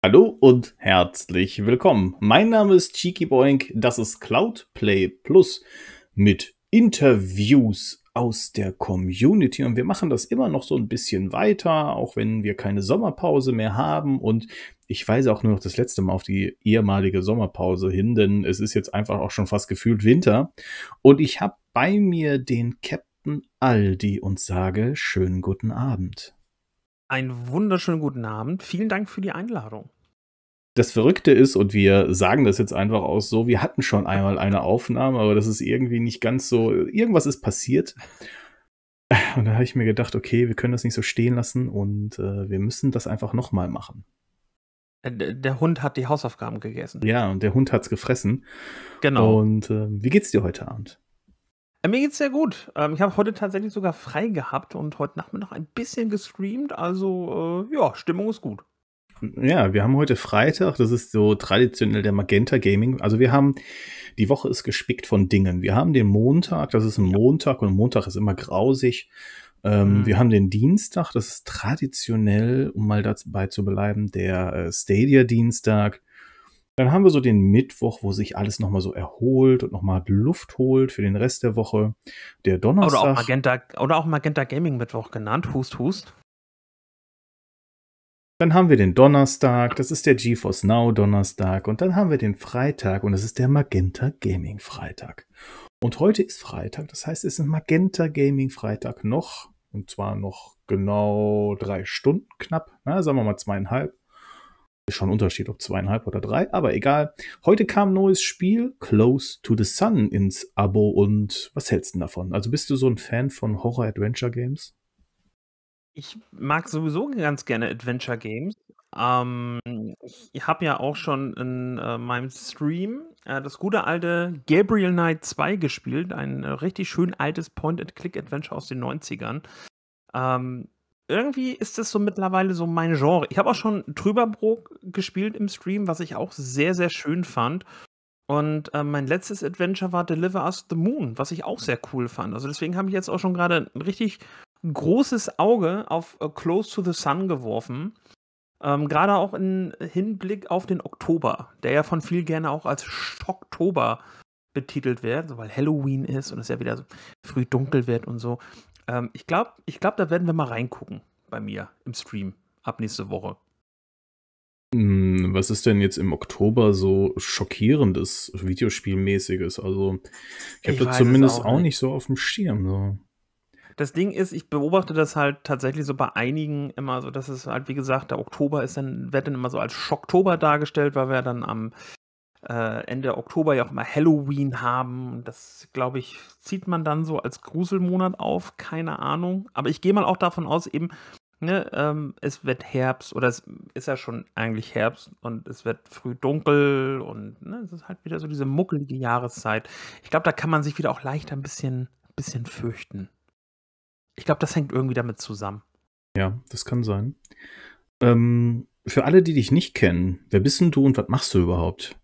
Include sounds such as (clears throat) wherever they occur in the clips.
Hallo und herzlich willkommen. Mein Name ist Cheeky Boink, das ist Cloudplay Plus mit Interviews aus der Community und wir machen das immer noch so ein bisschen weiter, auch wenn wir keine Sommerpause mehr haben und ich weise auch nur noch das letzte Mal auf die ehemalige Sommerpause hin, denn es ist jetzt einfach auch schon fast gefühlt Winter und ich habe bei mir den Captain Aldi und sage schönen guten Abend. Einen wunderschönen guten Abend. Vielen Dank für die Einladung. Das Verrückte ist, und wir sagen das jetzt einfach aus so, wir hatten schon einmal eine Aufnahme, aber das ist irgendwie nicht ganz so, irgendwas ist passiert. Und da habe ich mir gedacht, okay, wir können das nicht so stehen lassen und äh, wir müssen das einfach nochmal machen. Äh, der Hund hat die Hausaufgaben gegessen. Ja, und der Hund hat es gefressen. Genau. Und äh, wie geht's dir heute Abend? Äh, mir geht's sehr gut. Ähm, ich habe heute tatsächlich sogar frei gehabt und heute Nachmittag ein bisschen gestreamt. Also, äh, ja, Stimmung ist gut. Ja, wir haben heute Freitag. Das ist so traditionell der Magenta Gaming. Also wir haben, die Woche ist gespickt von Dingen. Wir haben den Montag, das ist ein Montag und Montag ist immer grausig. Ähm, mhm. Wir haben den Dienstag, das ist traditionell, um mal dabei zu bleiben, der äh, Stadia-Dienstag. Dann haben wir so den Mittwoch, wo sich alles nochmal so erholt und nochmal Luft holt für den Rest der Woche. Der Donnerstag. Oder auch Magenta, oder auch Magenta Gaming Mittwoch genannt. Hust, hust. Dann haben wir den Donnerstag, das ist der GeForce Now Donnerstag. Und dann haben wir den Freitag und das ist der Magenta Gaming Freitag. Und heute ist Freitag, das heißt, es ist ein Magenta Gaming Freitag noch. Und zwar noch genau drei Stunden knapp, na, sagen wir mal zweieinhalb. Ist schon ein Unterschied, ob zweieinhalb oder drei, aber egal. Heute kam ein neues Spiel, Close to the Sun, ins Abo. Und was hältst du davon? Also bist du so ein Fan von Horror-Adventure-Games? Ich mag sowieso ganz gerne Adventure Games. Ähm, ich habe ja auch schon in äh, meinem Stream äh, das gute alte Gabriel Knight 2 gespielt, ein äh, richtig schön altes Point-and-Click-Adventure aus den 90ern. Ähm, irgendwie ist das so mittlerweile so mein Genre. Ich habe auch schon Trüberbrook gespielt im Stream, was ich auch sehr, sehr schön fand. Und äh, mein letztes Adventure war Deliver Us the Moon, was ich auch sehr cool fand. Also deswegen habe ich jetzt auch schon gerade ein richtig großes Auge auf äh, Close to the Sun geworfen. Ähm, Gerade auch im Hinblick auf den Oktober, der ja von viel gerne auch als Schocktober betitelt wird, weil Halloween ist und es ja wieder so früh dunkel wird und so. Ähm, ich glaube, ich glaub, da werden wir mal reingucken bei mir im Stream ab nächste Woche. Hm, was ist denn jetzt im Oktober so schockierendes, Videospielmäßiges? Also, ich habe da zumindest auch nicht. auch nicht. so auf dem Schirm. So. Das Ding ist, ich beobachte das halt tatsächlich so bei einigen immer so, dass es halt, wie gesagt, der Oktober ist dann, wird dann immer so als Schocktober dargestellt, weil wir dann am äh, Ende Oktober ja auch immer Halloween haben. Das, glaube ich, zieht man dann so als Gruselmonat auf, keine Ahnung. Aber ich gehe mal auch davon aus, eben, ne, ähm, es wird Herbst oder es ist ja schon eigentlich Herbst und es wird früh dunkel und ne, es ist halt wieder so diese muckelige Jahreszeit. Ich glaube, da kann man sich wieder auch leicht ein bisschen, bisschen fürchten. Ich glaube, das hängt irgendwie damit zusammen. Ja, das kann sein. Ähm, für alle, die dich nicht kennen, wer bist denn du und was machst du überhaupt?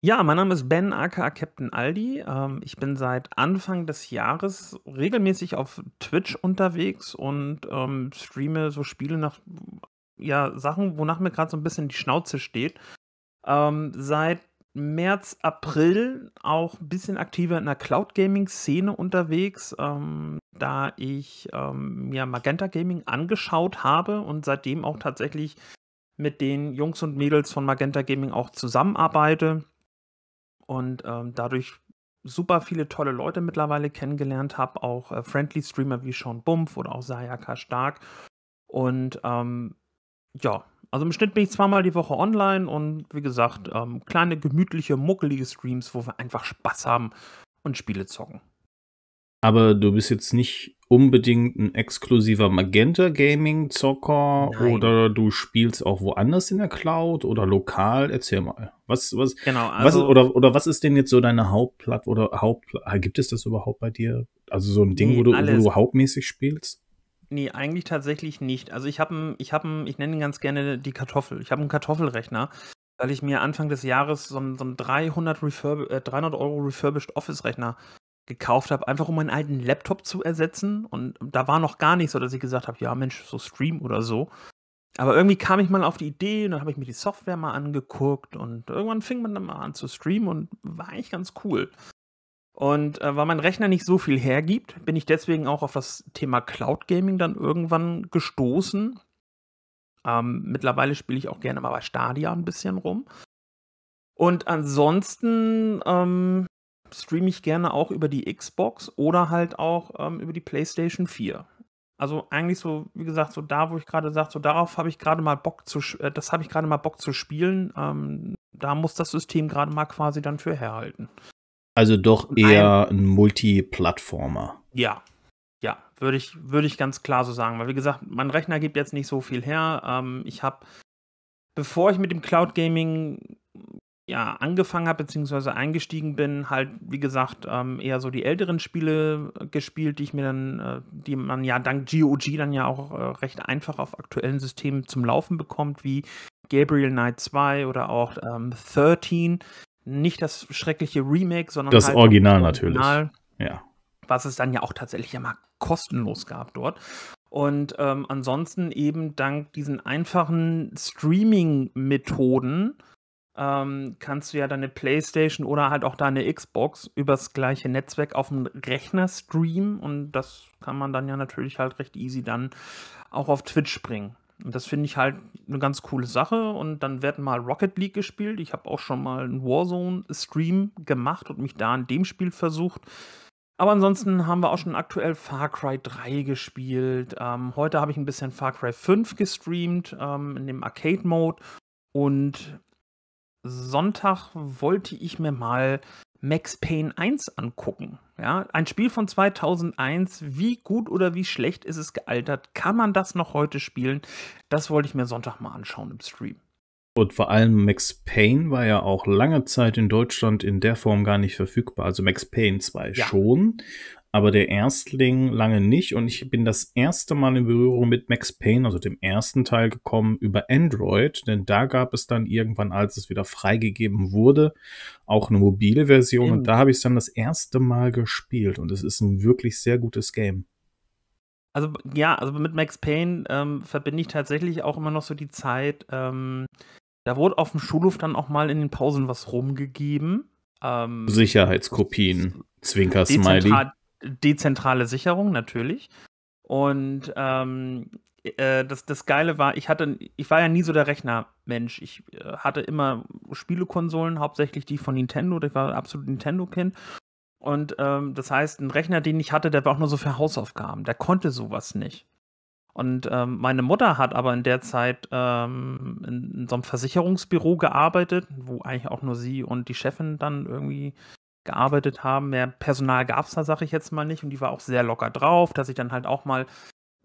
Ja, mein Name ist Ben aka Captain Aldi. Ähm, ich bin seit Anfang des Jahres regelmäßig auf Twitch unterwegs und ähm, streame so Spiele nach ja, Sachen, wonach mir gerade so ein bisschen die Schnauze steht. Ähm, seit März, April auch ein bisschen aktiver in der Cloud Gaming Szene unterwegs, ähm, da ich ähm, mir Magenta Gaming angeschaut habe und seitdem auch tatsächlich mit den Jungs und Mädels von Magenta Gaming auch zusammenarbeite und ähm, dadurch super viele tolle Leute mittlerweile kennengelernt habe, auch äh, Friendly Streamer wie Sean Bumpf oder auch Sayaka Stark. Und ähm, ja, also im Schnitt bin ich zweimal die Woche online und wie gesagt, ähm, kleine, gemütliche, muckelige Streams, wo wir einfach Spaß haben und Spiele zocken. Aber du bist jetzt nicht unbedingt ein exklusiver Magenta Gaming Zocker Nein. oder du spielst auch woanders in der Cloud oder lokal. Erzähl mal. Was, was, genau, also, was, oder, oder was ist denn jetzt so deine Hauptplatt oder Haupt, gibt es das überhaupt bei dir? Also so ein Ding, nee, wo, du, wo du hauptmäßig spielst? Nee, eigentlich tatsächlich nicht. Also ich habe ich habe ich nenne ihn ganz gerne die Kartoffel. Ich habe einen Kartoffelrechner, weil ich mir Anfang des Jahres so einen, so einen 300, Refurb äh, 300 Euro refurbished Office-Rechner gekauft habe, einfach um meinen alten Laptop zu ersetzen. Und da war noch gar nicht so, dass ich gesagt habe, ja Mensch, so Stream oder so. Aber irgendwie kam ich mal auf die Idee und dann habe ich mir die Software mal angeguckt und irgendwann fing man dann mal an zu streamen und war eigentlich ganz cool. Und äh, weil mein Rechner nicht so viel hergibt, bin ich deswegen auch auf das Thema Cloud Gaming dann irgendwann gestoßen. Ähm, mittlerweile spiele ich auch gerne mal bei Stadia ein bisschen rum. Und ansonsten ähm, streame ich gerne auch über die Xbox oder halt auch ähm, über die PlayStation 4. Also eigentlich so, wie gesagt, so da, wo ich gerade sage, so darauf habe ich gerade mal Bock zu, äh, das habe ich gerade mal Bock zu spielen. Ähm, da muss das System gerade mal quasi dann für herhalten. Also doch eher ein, ein Multiplattformer. Ja, ja, würde ich, würde ich ganz klar so sagen. Weil wie gesagt, mein Rechner gibt jetzt nicht so viel her. Ähm, ich habe, bevor ich mit dem Cloud Gaming ja, angefangen habe, beziehungsweise eingestiegen bin, halt, wie gesagt, ähm, eher so die älteren Spiele äh, gespielt, die ich mir dann, äh, die man ja dank GOG dann ja auch äh, recht einfach auf aktuellen Systemen zum Laufen bekommt, wie Gabriel Knight 2 oder auch ähm, 13. Nicht das schreckliche Remake, sondern das halt Original, das Original natürlich. Ja. Was es dann ja auch tatsächlich immer kostenlos gab dort. Und ähm, ansonsten eben dank diesen einfachen Streaming-Methoden ähm, kannst du ja deine Playstation oder halt auch deine Xbox übers gleiche Netzwerk auf dem Rechner streamen und das kann man dann ja natürlich halt recht easy dann auch auf Twitch bringen. Und das finde ich halt eine ganz coole Sache. Und dann wird mal Rocket League gespielt. Ich habe auch schon mal einen Warzone-Stream gemacht und mich da in dem Spiel versucht. Aber ansonsten haben wir auch schon aktuell Far Cry 3 gespielt. Ähm, heute habe ich ein bisschen Far Cry 5 gestreamt ähm, in dem Arcade-Mode. Und Sonntag wollte ich mir mal Max Payne 1 angucken. Ja, ein Spiel von 2001. Wie gut oder wie schlecht ist es gealtert? Kann man das noch heute spielen? Das wollte ich mir Sonntag mal anschauen im Stream. Und vor allem Max Payne war ja auch lange Zeit in Deutschland in der Form gar nicht verfügbar. Also Max Payne 2 ja. schon, aber der Erstling lange nicht. Und ich bin das erste Mal in Berührung mit Max Payne, also dem ersten Teil, gekommen über Android, denn da gab es dann irgendwann, als es wieder freigegeben wurde, auch eine mobile Version. Mhm. Und da habe ich es dann das erste Mal gespielt. Und es ist ein wirklich sehr gutes Game. Also ja, also mit Max Payne ähm, verbinde ich tatsächlich auch immer noch so die Zeit. Ähm, da wurde auf dem Schulhof dann auch mal in den Pausen was rumgegeben. Ähm, Sicherheitskopien, Zwinker-Smiley dezentrale Sicherung, natürlich. Und ähm, äh, das, das Geile war, ich hatte, ich war ja nie so der Rechnermensch. Ich äh, hatte immer Spielekonsolen, hauptsächlich die von Nintendo. Ich war absolut Nintendo-Kind. Und ähm, das heißt, ein Rechner, den ich hatte, der war auch nur so für Hausaufgaben. Der konnte sowas nicht. Und ähm, meine Mutter hat aber in der Zeit ähm, in, in, so einem Versicherungsbüro gearbeitet, wo eigentlich auch nur sie und die Chefin dann irgendwie gearbeitet haben. Mehr Personal gab es da, sage ich jetzt mal nicht. Und die war auch sehr locker drauf, dass ich dann halt auch mal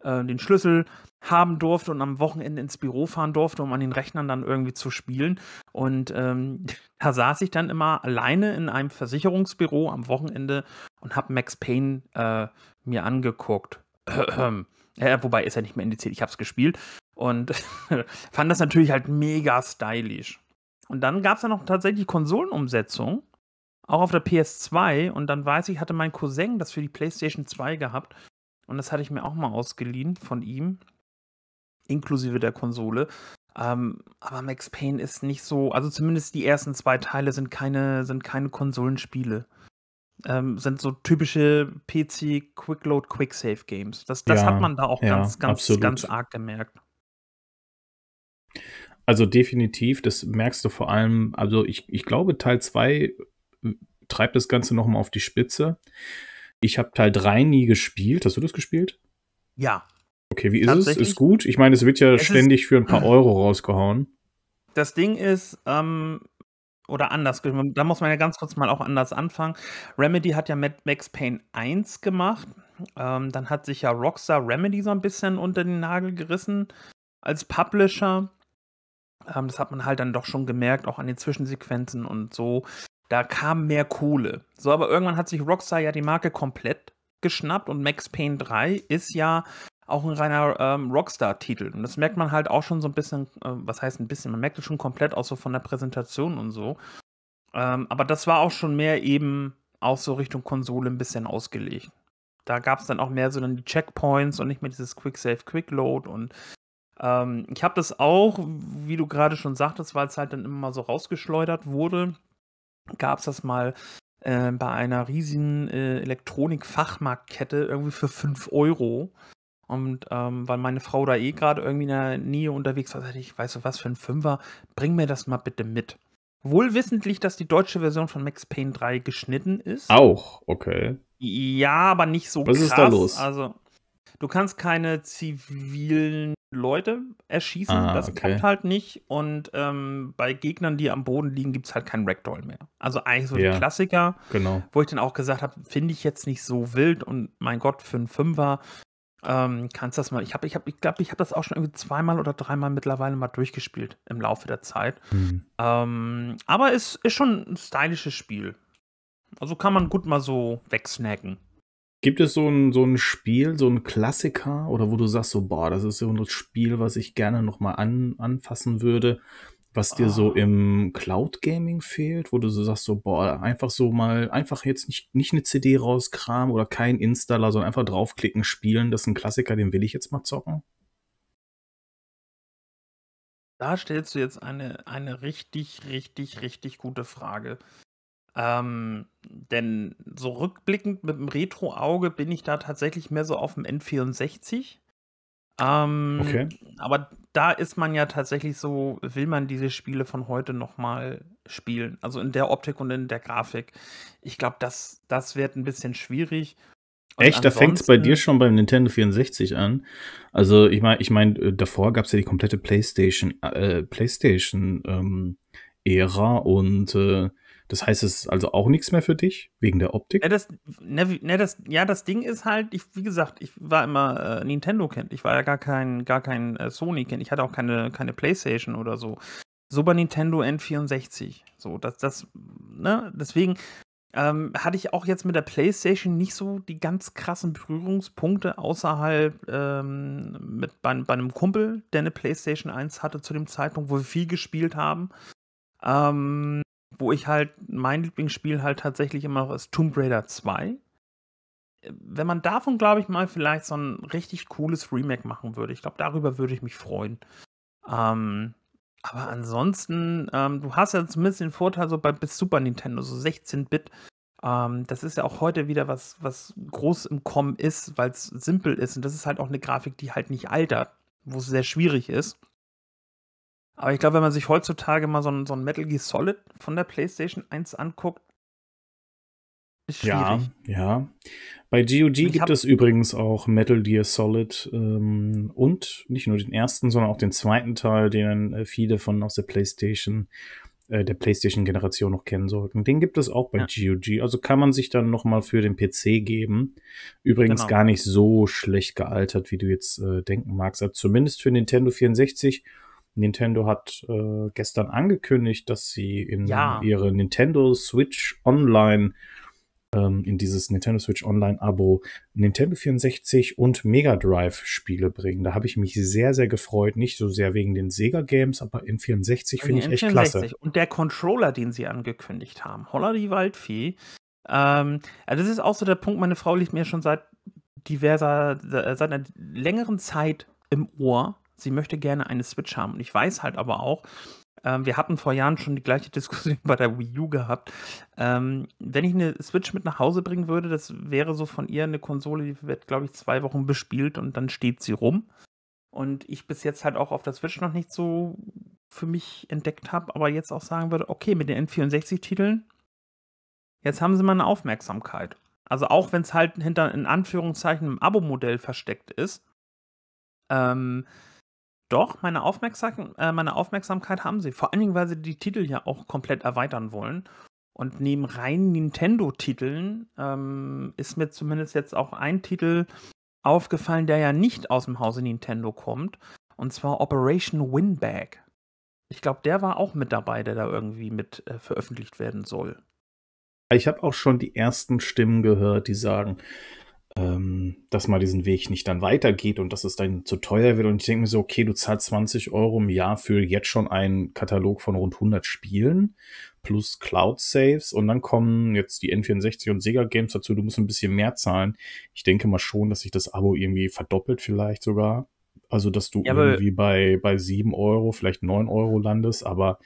äh, den Schlüssel haben durfte und am Wochenende ins Büro fahren durfte, um an den Rechnern dann irgendwie zu spielen. Und ähm, (laughs) da saß ich dann immer alleine in einem Versicherungsbüro am Wochenende und habe Max Payne äh, mir angeguckt. (clears throat) ja, wobei ist ja nicht mehr indiziert, ich habe es gespielt und (laughs) fand das natürlich halt mega stylisch. Und dann gab es ja noch tatsächlich Konsolenumsetzungen auch auf der PS2 und dann weiß ich, hatte mein Cousin das für die PlayStation 2 gehabt und das hatte ich mir auch mal ausgeliehen von ihm, inklusive der Konsole. Ähm, aber Max Payne ist nicht so, also zumindest die ersten zwei Teile sind keine, sind keine Konsolenspiele. Ähm, sind so typische PC Quickload Quicksave Games. Das, das ja, hat man da auch ja, ganz, ganz, absolut. ganz arg gemerkt. Also definitiv, das merkst du vor allem, also ich, ich glaube, Teil 2 treibt das Ganze nochmal auf die Spitze. Ich habe Teil 3 nie gespielt. Hast du das gespielt? Ja. Okay, wie ist es? Ist gut? Ich meine, es wird ja es ständig für ein paar (clears throat) Euro rausgehauen. Das Ding ist, ähm, oder anders, da muss man ja ganz kurz mal auch anders anfangen. Remedy hat ja mit Max Payne 1 gemacht. Ähm, dann hat sich ja Rockstar Remedy so ein bisschen unter den Nagel gerissen als Publisher. Ähm, das hat man halt dann doch schon gemerkt, auch an den Zwischensequenzen und so. Da kam mehr Kohle. So, aber irgendwann hat sich Rockstar ja die Marke komplett geschnappt und Max Payne 3 ist ja auch ein reiner ähm, Rockstar-Titel. Und das merkt man halt auch schon so ein bisschen, äh, was heißt ein bisschen, man merkt es schon komplett auch so von der Präsentation und so. Ähm, aber das war auch schon mehr eben auch so Richtung Konsole ein bisschen ausgelegt. Da gab es dann auch mehr so dann die Checkpoints und nicht mehr dieses Quick Save, Quick Load und Ähm, ich habe das auch, wie du gerade schon sagtest, weil es halt dann immer mal so rausgeschleudert wurde, gab es das mal äh, bei einer riesigen äh, Elektronik-Fachmarktkette irgendwie für 5 Euro. Und ähm, weil meine Frau da eh gerade irgendwie in der Nähe unterwegs war, sagte ich, weißt du was für ein Fünfer, bring mir das mal bitte mit. Wohl wissentlich, dass die deutsche Version von Max Payne 3 geschnitten ist. Auch, okay. Ja, aber nicht so Was krass. ist da los? Also, du kannst keine zivilen Leute erschießen. Ah, das okay. klappt halt nicht. Und ähm, bei Gegnern, die am Boden liegen, gibt es halt keinen Ragdoll mehr. Also eigentlich so die Klassiker, Genau. wo ich dann auch gesagt habe, finde ich jetzt nicht so wild. Und mein Gott, für einen Fünfer ähm, kannst das mal. Ich habe, ich habe, ich glaube, ich habe das auch schon irgendwie zweimal oder dreimal mittlerweile mal durchgespielt im Laufe der Zeit. Hm. Ähm, aber es ist schon ein stylisches Spiel. Also kann man gut mal so wegsnacken. Gibt es so ein, so ein Spiel, so ein Klassiker, oder wo du sagst, so, boah, das ist so ein Spiel, was ich gerne nochmal an, anfassen würde, was dir so Ah. im Cloud Gaming fehlt, wo du so sagst, so, boah, einfach so mal, einfach jetzt nicht, nicht eine CD rauskramen oder kein Installer, sondern einfach draufklicken, spielen, das ist ein Klassiker, den will ich jetzt mal zocken. Da stellst du jetzt eine, eine richtig, richtig, richtig gute Frage. Ähm, denn so rückblickend mit dem Retro-Auge bin ich da tatsächlich mehr so auf dem N64. Ähm, Okay. Aber da ist man ja tatsächlich so, will man diese Spiele von heute nochmal spielen. Also in der Optik und in der Grafik. Ich glaube, das, das wird ein bisschen schwierig. Und Echt, da fängt es bei dir schon beim Nintendo 64 an. Also ich meine, ich meine, äh, davor gab es ja die komplette PlayStation, äh, PlayStation ähm, Ära und äh, das heißt, es ist also auch nichts mehr für dich wegen der Optik. Ja, das, ne, ne, das, ja, das Ding ist halt, ich, wie gesagt, ich war immer äh, Nintendo-Kind. Ich war ja gar kein, gar kein äh, Sony-Kind. Ich hatte auch keine, keine Playstation oder so. Super Nintendo N64. So, das, das, ne, deswegen ähm, hatte ich auch jetzt mit der Playstation nicht so die ganz krassen Berührungspunkte außerhalb ähm, mit bei, bei einem Kumpel, der eine Playstation 1 hatte zu dem Zeitpunkt, wo wir viel gespielt haben. Ähm, wo ich halt, mein Lieblingsspiel halt tatsächlich immer noch ist Tomb Raider 2. Äh, Wenn man davon, glaube ich, mal vielleicht so ein richtig cooles Remake machen würde, ich glaube, darüber würde ich mich freuen. Ähm, aber ansonsten, ähm, du hast ja zumindest den Vorteil so bei bis Super Nintendo, so 16-Bit. Ähm, das ist ja auch heute wieder was, was groß im Kommen ist, weil es simpel ist. Und das ist halt auch eine Grafik, die halt nicht altert, wo es sehr schwierig ist. Aber ich glaube, wenn man sich heutzutage mal so ein, so ein Metal Gear Solid von der PlayStation 1 anguckt, ist Ja, schwierig. ja. Bei GOG gibt es übrigens auch Metal Gear Solid ähm, und nicht nur den ersten, sondern auch den zweiten Teil, den äh, viele von aus der PlayStation, äh, der PlayStation-Generation noch kennen sollten. Den gibt es auch bei Ja. GOG. Also kann man sich dann noch mal für den PC geben. Übrigens Genau. gar nicht so schlecht gealtert, wie du jetzt äh, denken magst. Also zumindest für Nintendo 64. Nintendo hat äh, gestern angekündigt, dass sie in Ja. ihre Nintendo Switch Online ähm, in dieses Nintendo Switch Online Abo Nintendo 64 und Mega Drive Spiele bringen. Da habe ich mich sehr, sehr gefreut. Nicht so sehr wegen den Sega Games, aber in 64 finde ich echt N64. klasse. Und der Controller, den sie angekündigt haben, Holla die Waldfee. Ähm, also das ist auch so der Punkt, meine Frau liegt mir schon seit diverser, seit einer längeren Zeit im Ohr. Sie möchte gerne eine Switch haben. Und ich weiß halt aber auch, ähm, wir hatten vor Jahren schon die gleiche (laughs) Diskussion bei der Wii U gehabt. Ähm, wenn ich eine Switch mit nach Hause bringen würde, das wäre so von ihr eine Konsole, die wird, glaube ich, zwei Wochen bespielt und dann steht sie rum. Und ich bis jetzt halt auch auf der Switch noch nicht so für mich entdeckt habe, aber jetzt auch sagen würde, okay, mit den N64-Titeln, jetzt haben sie mal eine Aufmerksamkeit. Also auch wenn es halt hinter in Anführungszeichen einem Abo-Modell versteckt ist, ähm, doch, meine, Aufmerksam äh, meine Aufmerksamkeit haben sie. Vor allen Dingen, weil sie die Titel ja auch komplett erweitern wollen. Und neben reinen Nintendo-Titeln ähm, ist mir zumindest jetzt auch ein Titel aufgefallen, der ja nicht aus dem Hause Nintendo kommt. Und zwar Operation Winbag. Ich glaube, der war auch mit dabei, der da irgendwie mit äh, veröffentlicht werden soll. Ich habe auch schon die ersten Stimmen gehört, die sagen, ähm, dass mal diesen Weg nicht dann weitergeht und dass es dann zu teuer wird. Und ich denke mir so, okay, du zahlst 20 Euro im Jahr für jetzt schon einen Katalog von rund 100 Spielen plus Cloud Saves und dann kommen jetzt die N64 und Sega Games dazu. Du musst ein bisschen mehr zahlen. Ich denke mal schon, dass sich das Abo irgendwie verdoppelt vielleicht sogar. Also, dass du Ja, irgendwie bei, bei 7 Euro, vielleicht 9 Euro landest, aber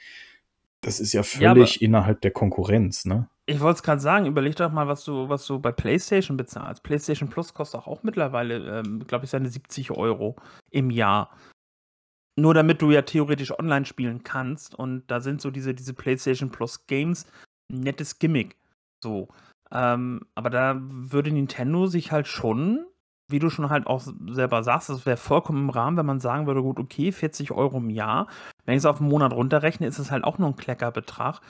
das ist ja Ja, völlig innerhalb der Konkurrenz, ne? Ich wollte es gerade sagen, überleg doch mal, was du was du bei PlayStation bezahlst. PlayStation Plus kostet auch auch mittlerweile, ähm, glaube ich, seine 70 Euro im Jahr. Nur damit du ja theoretisch online spielen kannst und da sind so diese diese PlayStation Plus Games 'n nettes Gimmick, so. Ähm, aber da würde Nintendo sich halt schon, wie du schon halt auch selber sagst, das wäre vollkommen im Rahmen, wenn man sagen würde: „Gut, okay, 40 Euro im Jahr.“ Wenn ich's auf 'n Monat runterrechne, ist es halt auch nur 'n Kleckerbetrag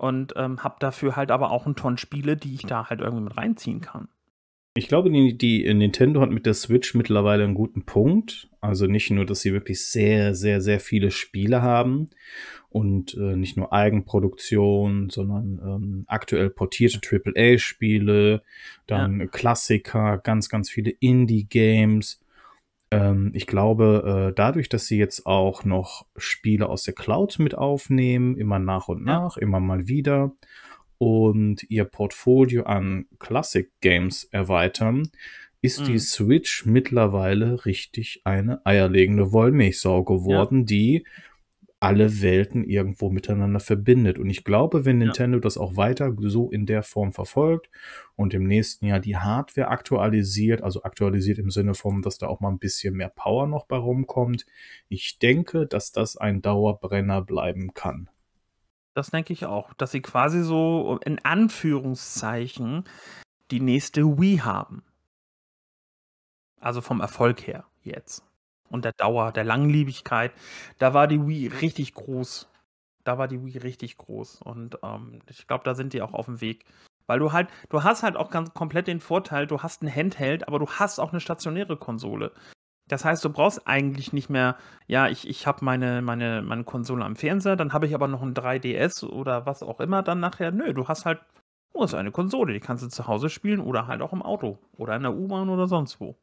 und, ähm, habe dafür halt aber auch 'n Tonnen Spiele, die ich da halt irgendwie mit reinziehen kann. Ich glaube, die die Nintendo hat mit der Switch mittlerweile 'n guten Punkt. Also, nicht nur, dass sie wirklich sehr, sehr, sehr viele Spiele haben und, äh, nicht nur Eigenproduktion, sondern, ähm, aktuell portierte Ja. dann Klassiker, ganz, ganz viele Indie-Games. Ähm, ich glaube, äh, dadurch, dass sie jetzt auch noch Spiele aus der Cloud mit aufnehmen, immer nach und Ja. nach, immer mal wieder und ihr Portfolio an Classic Games erweitern, ist die Mhm. Switch mittlerweile richtig eine eierlegende Wollmilchsau Ja. geworden, die alle Welten irgendwo miteinander verbindet. Und ich glaube, wenn Ja. Nintendo das auch weiter so in der Form verfolgt und im nächsten Jahr die Hardware aktualisiert, also aktualisiert im Sinne von, dass da auch mal 'n bisschen mehr Power noch bei rumkommt, ich denke, dass das ein Dauerbrenner bleiben kann. Das denke ich auch, dass sie quasi so in Anführungszeichen die nächste Wii haben. Also, vom Erfolg her jetzt und der Dauer, der Langlebigkeit. Da war die Wii richtig groß. Da war die Wii richtig groß und, ähm, ich glaube, da sind die auch aufm Weg. Weil du halt du hast halt auch ganz komplett den Vorteil, du hast 'n Handheld, aber du hast auch 'ne stationäre Konsole. Das heißt, du brauchst eigentlich nicht mehr ja, ich ich habe meine meine meine Konsole am Fernseher, dann habe ich aber noch 'n 3DS oder was auch immer dann nachher. Nö, du hast halt du hast eine Konsole, die kannst du zu Hause spielen oder halt auch im Auto oder in der U-Bahn oder sonst wo.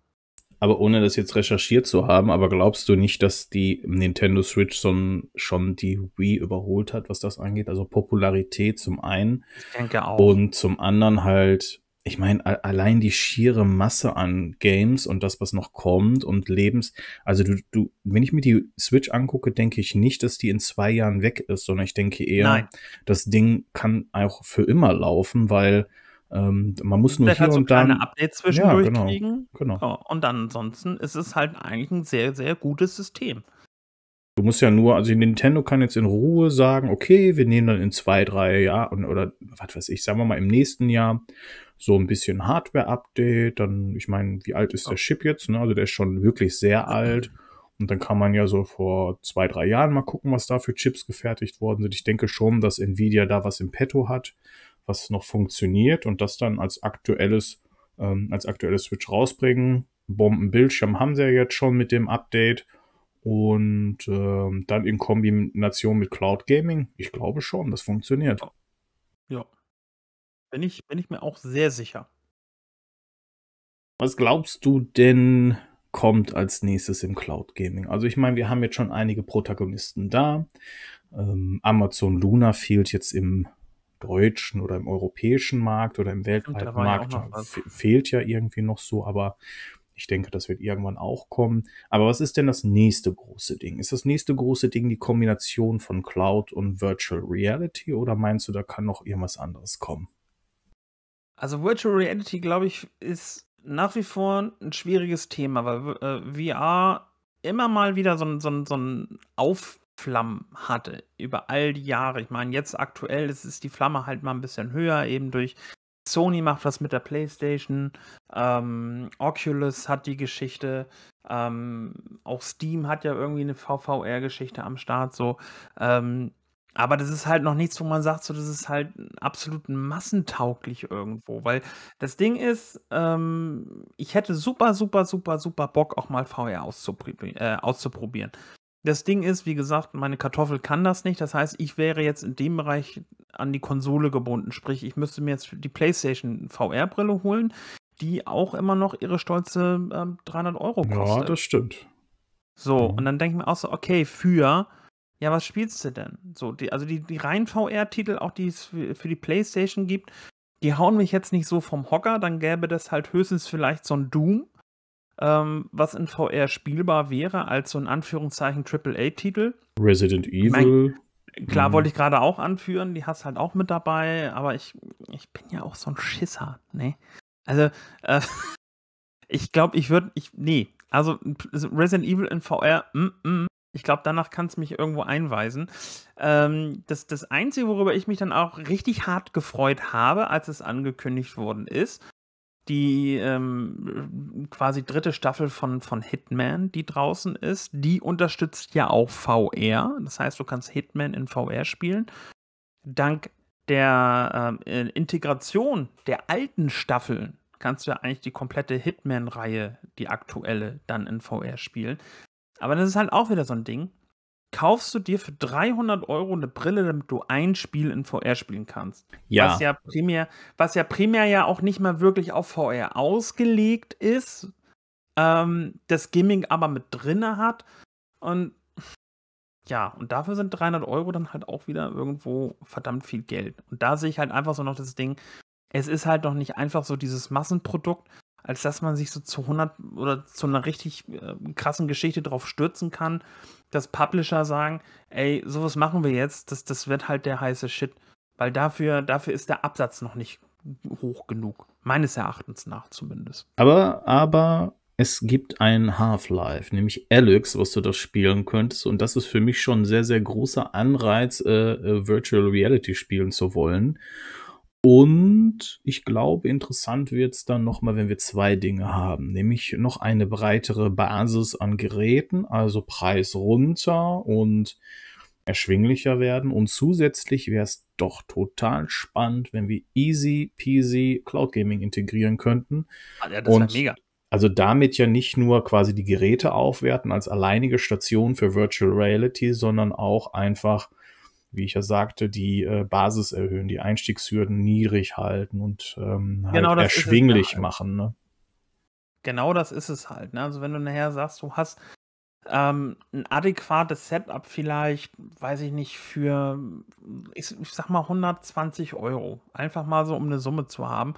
Aber ohne das jetzt recherchiert zu haben, aber glaubst du nicht, dass die Nintendo Switch so 'n schon die Wii überholt hat, was das angeht? Also, Popularität zum einen Ich denke auch. und zum anderen halt ich meine, allein die schiere Masse an Games und das, was noch kommt und Lebens also, du du wenn ich mir die Switch angucke, denke ich nicht, dass die in 2 Jahren weg ist, sondern ich denke eher, Nein. das Ding kann auch für immer laufen, weil, ähm, man muss nur Vielleicht halt hier so und dann Updates ja, zwischendurch genau, kriegen. genau. Ja, und ansonsten ist es halt eigentlich 'n sehr, sehr gutes System. Du musst ja nur also, Nintendo kann jetzt in Ruhe sagen: „Okay, wir nehmen dann in 2, 3 Jahren oder was weiß ich, sagen wir mal im nächsten Jahr so 'n bisschen Hardware-Update.“ Dann ich meine, wie alt ist Ja. der Chip jetzt, ne? Also, der ist schon wirklich sehr alt. Und dann kann man ja so vor 2, 3 Jahren mal gucken, was da für Chips gefertigt worden sind. Ich denke schon, dass Nvidia da was im Petto hat, was noch funktioniert und das dann als aktuelles ähm, als aktuelle Switch rausbringen. Bombenbildschirm haben sie ja jetzt schon mit dem Update und, ähm, dann in Kombination mit Cloud Gaming. Ich glaube schon, das funktioniert. Ja. Ja. Bin ich bin ich mir auch sehr sicher. Was glaubst du denn, kommt als Nächstes im Cloud Gaming? Also, ich meine, wir haben jetzt schon einige Protagonisten da. Ähm, Amazon Luna fehlt jetzt im deutschen oder im europäischen Markt oder im weltweiten ja Markt, fe fehlt ja irgendwie noch so, aber ich denke, das wird irgendwann auch kommen. Aber was ist denn das nächste große Ding? Ist das nächste große Ding die Kombination von Cloud und Virtual Reality oder meinst du, da kann noch irgendwas anderes kommen? Also, Virtual Reality, glaube ich, ist nach wie vor 'n schwieriges Thema, weil äh, VR immer mal wieder so 'n so 'n so 'n Aufflammen hatte über all die Jahre. Ich meine, jetzt aktuell ist ist die Flamme halt mal 'n bisschen höher, eben durch Sony macht was mit der PlayStation, ähm, Oculus hat die Geschichte, ähm, auch Steam hat ja irgendwie 'ne VVR-Geschichte am Start so. Ähm, aber das ist halt noch nichts, wo man sagt, so, das ist halt absolut massentauglich irgendwo. Weil das Ding ist, ähm, ich hätte super, super, super, super Bock, auch mal VR äh, auszuprobieren. Das Ding ist, wie gesagt, meine Kartoffel kann das nicht. Das heißt, ich wäre jetzt in dem Bereich an die Konsole gebunden. Sprich, ich müsste mir jetzt die PlayStation VR-Brille holen, die auch immer noch ihre stolze, ähm, 300 € Ja, kostet. das stimmt. So, und Mhm. dann denke ich mir auch so: „Okay, für ja, was spielst du denn?“ So, die also, die die reinen VR-Titel, auch die es für für die PlayStation gibt, die hauen mich jetzt nicht so vom Hocker. Dann gäbe das halt höchstens vielleicht so 'n Doom. Ähm, was in VR spielbar wäre, als so in Anführungszeichen AAA-Titel. Resident Evil. Mein, klar, mhm. wollte ich gerade auch anführen, die hast halt auch mit dabei, aber ich, ich bin ja auch so ein Schisser, ne? Also, äh, (laughs) ich glaube, ich würde, ich, nee, also Resident Evil in VR, mm, mm, ich glaube, danach kann es mich irgendwo einweisen. Ähm, das, das Einzige, worüber ich mich dann auch richtig hart gefreut habe, als es angekündigt worden ist, die ähm, quasi dritte Staffel von, von Hitman, die draußen ist, die unterstützt ja auch VR. Das heißt, du kannst Hitman in VR spielen. Dank der ähm, Integration der alten Staffeln kannst du ja eigentlich die komplette Hitman-Reihe, die aktuelle, dann in VR spielen. Aber das ist halt auch wieder so ein Ding. Kaufst du dir für 300 Euro eine Brille, damit du ein Spiel in VR spielen kannst? Ja. Was ja primär, was ja primär ja auch nicht mal wirklich auf VR ausgelegt ist, ähm, das Gimmick aber mit drinne hat. Und ja, und dafür sind 300 Euro dann halt auch wieder irgendwo verdammt viel Geld. Und da sehe ich halt einfach so noch das Ding, es ist halt noch nicht einfach so dieses Massenprodukt, als dass man sich so zu 100 oder zu einer richtig äh, krassen Geschichte drauf stürzen kann, dass Publisher sagen, ey, sowas machen wir jetzt, das, das wird halt der heiße Shit. Weil dafür, dafür ist der Absatz noch nicht hoch genug. Meines Erachtens nach zumindest. Aber, aber es gibt ein Half-Life, nämlich Alex, was du da spielen könntest. Und das ist für mich schon ein sehr, sehr großer Anreiz, äh, äh, Virtual Reality spielen zu wollen. Und ich glaube, interessant wird es dann nochmal, wenn wir zwei Dinge haben, nämlich noch eine breitere Basis an Geräten, also Preis runter und erschwinglicher werden. Und zusätzlich wäre es doch total spannend, wenn wir easy peasy Cloud Gaming integrieren könnten. Ah, ja, das und mega. Also damit ja nicht nur quasi die Geräte aufwerten als alleinige Station für Virtual Reality, sondern auch einfach wie ich ja sagte, die äh, Basis erhöhen, die Einstiegshürden niedrig halten und ähm, halt genau erschwinglich halt. machen. Ne? Genau das ist es halt. Ne? Also wenn du nachher sagst, du hast ähm, ein adäquates Setup vielleicht, weiß ich nicht, für, ich, ich sag mal 120 Euro. Einfach mal so, um eine Summe zu haben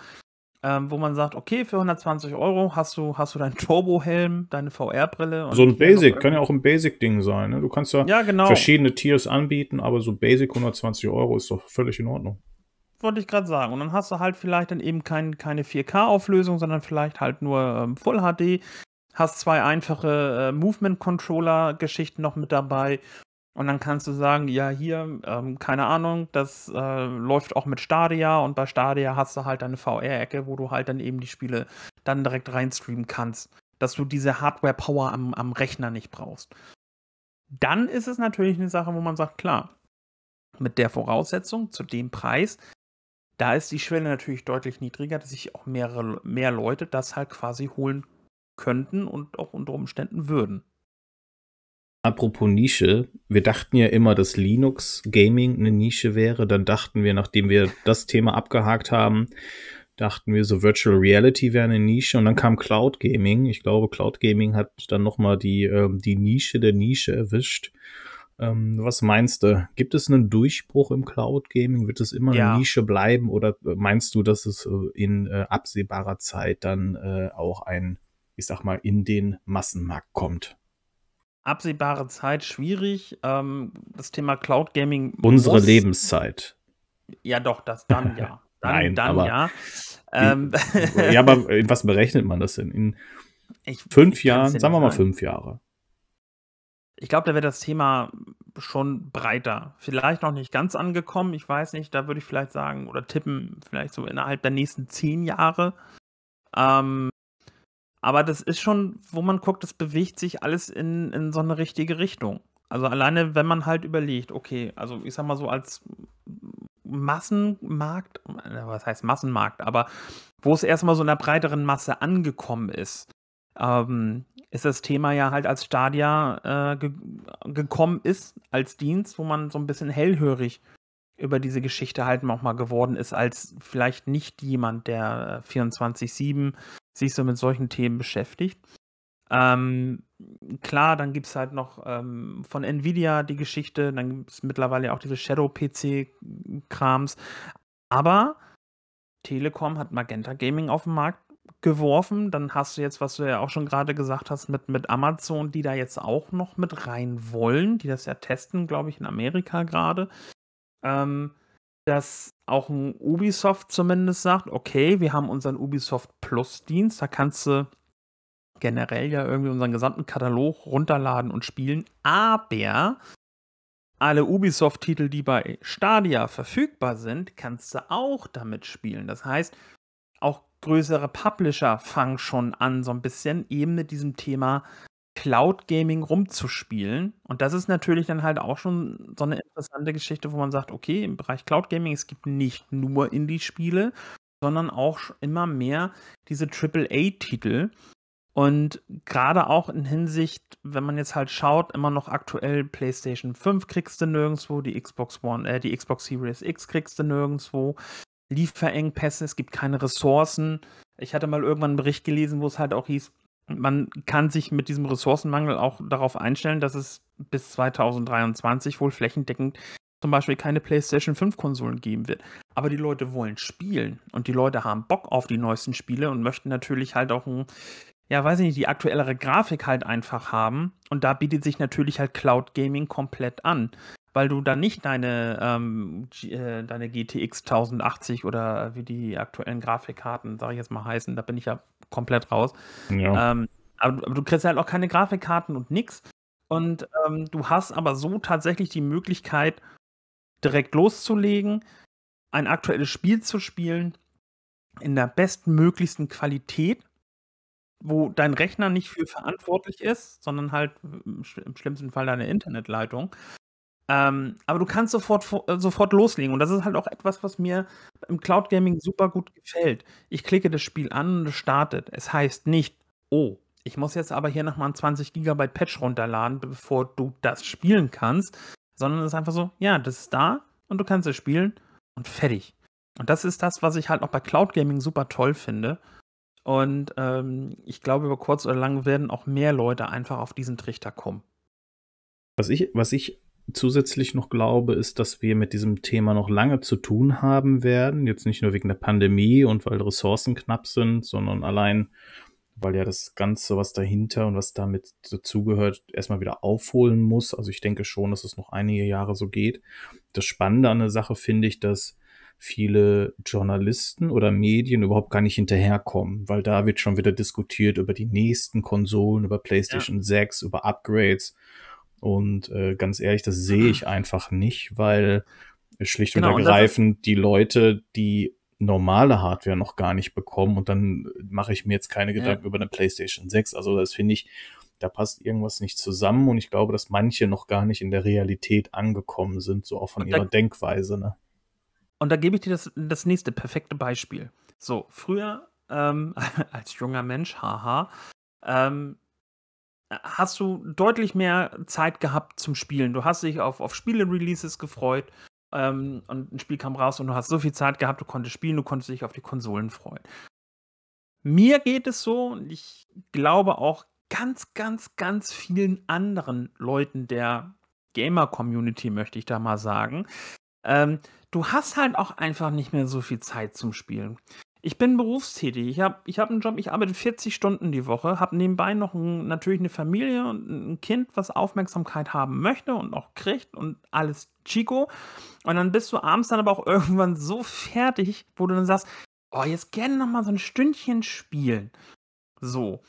ähm, wo man sagt, okay, für 120 Euro hast du, hast du deinen (laughs) Turbo-Helm, deine VR-Brille. So ein Basic, kann ja auch ein Basic-Ding sein. Ne? Du kannst ja, ja genau. verschiedene Tiers anbieten, aber so Basic 120 Euro ist doch völlig in Ordnung. Wollte ich gerade sagen. Und dann hast du halt vielleicht dann eben kein, keine 4K-Auflösung, sondern vielleicht halt nur ähm, Full HD. Hast zwei einfache äh, Movement-Controller-Geschichten noch mit dabei und dann kannst du sagen, ja, hier, ähm, keine Ahnung, das äh, läuft auch mit Stadia und bei Stadia hast du halt eine VR-Ecke, wo du halt dann eben die Spiele dann direkt reinstreamen kannst. Dass du diese Hardware-Power am, am Rechner nicht brauchst. Dann ist es natürlich eine Sache, wo man sagt, klar, mit der Voraussetzung, zu dem Preis, da ist die Schwelle natürlich deutlich niedriger, dass sich auch mehrere, mehr Leute das halt quasi holen könnten und auch unter Umständen würden. Apropos Nische, wir dachten ja immer, dass Linux Gaming eine Nische wäre. Dann dachten wir, nachdem wir das Thema abgehakt haben, dachten wir, so Virtual Reality wäre eine Nische. Und dann kam Cloud Gaming. Ich glaube, Cloud Gaming hat dann nochmal die, äh, die Nische der Nische erwischt. Ähm, was meinst du? Gibt es einen Durchbruch im Cloud Gaming? Wird es immer ja. eine Nische bleiben? Oder meinst du, dass es äh, in äh, absehbarer Zeit dann äh, auch ein, ich sag mal, in den Massenmarkt kommt? Absehbare Zeit schwierig. Ähm, das Thema Cloud Gaming. Unsere muss, Lebenszeit. Ja, doch, das dann ja. (laughs) Dann, Nein, dann aber ja. Ähm, ja, aber (laughs) in was berechnet man das denn? In ich, fünf ich Jahren, sagen wir mal fünf Jahre. Ich glaube, da wird das Thema schon breiter. Vielleicht noch nicht ganz angekommen, ich weiß nicht, da würde ich vielleicht sagen, oder tippen, vielleicht so innerhalb der nächsten zehn Jahre. Ähm, aber das ist schon, wo man guckt, das bewegt sich alles in, in so eine richtige Richtung. Also alleine, wenn man halt überlegt, okay, also ich sag mal so als Massenmarkt, äh, was heißt Massenmarkt, aber wo es erstmal so in der breiteren Masse angekommen ist, ähm, ist das Thema ja halt als Stadia äh, ge gekommen ist, als Dienst, wo man so ein bisschen hellhörig über diese Geschichte halt auch mal geworden ist, als vielleicht nicht jemand, der 24-7 sich so mit solchen Themen beschäftigt. Ähm, klar, dann gibt es halt noch ähm, von Nvidia die Geschichte, dann gibt es mittlerweile auch diese Shadow-PC-Krams. Aber Telekom hat Magenta Gaming auf den Markt geworfen. Dann hast du jetzt, was du ja auch schon gerade gesagt hast, mit, mit Amazon, die da jetzt auch noch mit rein wollen, die das ja testen, glaube ich, in Amerika gerade. Ähm, dass auch ein Ubisoft zumindest sagt, okay, wir haben unseren Ubisoft Plus-Dienst, da kannst du generell ja irgendwie unseren gesamten Katalog runterladen und spielen, aber alle Ubisoft-Titel, die bei Stadia verfügbar sind, kannst du auch damit spielen. Das heißt, auch größere Publisher fangen schon an, so ein bisschen eben mit diesem Thema Cloud Gaming rumzuspielen. Und das ist natürlich dann halt auch schon so eine interessante Geschichte, wo man sagt, okay, im Bereich Cloud Gaming, es gibt nicht nur Indie-Spiele, sondern auch immer mehr diese AAA-Titel. Und gerade auch in Hinsicht, wenn man jetzt halt schaut, immer noch aktuell PlayStation 5 kriegst du nirgendwo, die Xbox One, äh, die Xbox Series X kriegst du nirgendwo. Lieferengpässe, es gibt keine Ressourcen. Ich hatte mal irgendwann einen Bericht gelesen, wo es halt auch hieß, man kann sich mit diesem Ressourcenmangel auch darauf einstellen, dass es bis 2023 wohl flächendeckend zum Beispiel keine PlayStation 5 Konsolen geben wird. Aber die Leute wollen spielen und die Leute haben Bock auf die neuesten Spiele und möchten natürlich halt auch ein, ja, weiß ich nicht, die aktuellere Grafik halt einfach haben. Und da bietet sich natürlich halt Cloud Gaming komplett an weil du dann nicht deine, ähm, äh, deine GTX 1080 oder wie die aktuellen Grafikkarten, sage ich jetzt mal, heißen, da bin ich ja komplett raus. Ja. Ähm, aber, aber, du kriegst halt auch keine Grafikkarten und nix. Und ähm, du hast aber so tatsächlich die Möglichkeit, direkt loszulegen, ein aktuelles Spiel zu spielen, in der bestmöglichsten Qualität, wo dein Rechner nicht für verantwortlich ist, sondern halt im schlimmsten Fall deine Internetleitung. Ähm, aber du kannst sofort, äh, sofort loslegen. Und das ist halt auch etwas, was mir im Cloud Gaming super gut gefällt. Ich klicke das Spiel an und es startet. Es heißt nicht, oh, ich muss jetzt aber hier nochmal ein 20 GB Patch runterladen, bevor du das spielen kannst. Sondern es ist einfach so, ja, das ist da und du kannst es spielen und fertig. Und das ist das, was ich halt auch bei Cloud Gaming super toll finde. Und ähm, ich glaube, über kurz oder lang werden auch mehr Leute einfach auf diesen Trichter kommen. Was ich, was ich zusätzlich noch glaube, ist, dass wir mit diesem Thema noch lange zu tun haben werden. Jetzt nicht nur wegen der Pandemie und weil Ressourcen knapp sind, sondern allein, weil ja das Ganze, was dahinter und was damit dazugehört, erstmal wieder aufholen muss. Also ich denke schon, dass es noch einige Jahre so geht. Das Spannende an der Sache finde ich, dass viele Journalisten oder Medien überhaupt gar nicht hinterherkommen, weil da wird schon wieder diskutiert über die nächsten Konsolen, über PlayStation ja. 6, über Upgrades. Und äh, ganz ehrlich, das sehe ich einfach nicht, weil schlicht genau, und ergreifend und die Leute, die normale Hardware noch gar nicht bekommen und dann mache ich mir jetzt keine Gedanken ja. über eine PlayStation 6. Also das finde ich, da passt irgendwas nicht zusammen und ich glaube, dass manche noch gar nicht in der Realität angekommen sind, so auch von und ihrer da, Denkweise. Ne? Und da gebe ich dir das, das nächste perfekte Beispiel. So, früher ähm, (laughs) als junger Mensch, haha, ähm, hast du deutlich mehr Zeit gehabt zum Spielen. Du hast dich auf, auf Spiele-Releases gefreut ähm, und ein Spiel kam raus und du hast so viel Zeit gehabt, du konntest spielen, du konntest dich auf die Konsolen freuen. Mir geht es so und ich glaube auch ganz, ganz, ganz vielen anderen Leuten der Gamer-Community, möchte ich da mal sagen. Ähm, du hast halt auch einfach nicht mehr so viel Zeit zum Spielen. Ich bin berufstätig. Ich habe ich hab einen Job, ich arbeite 40 Stunden die Woche, habe nebenbei noch ein, natürlich eine Familie und ein Kind, was Aufmerksamkeit haben möchte und auch kriegt und alles Chico. Und dann bist du abends dann aber auch (laughs) irgendwann so fertig, wo du dann sagst, oh, jetzt gerne noch mal so ein Stündchen spielen. So.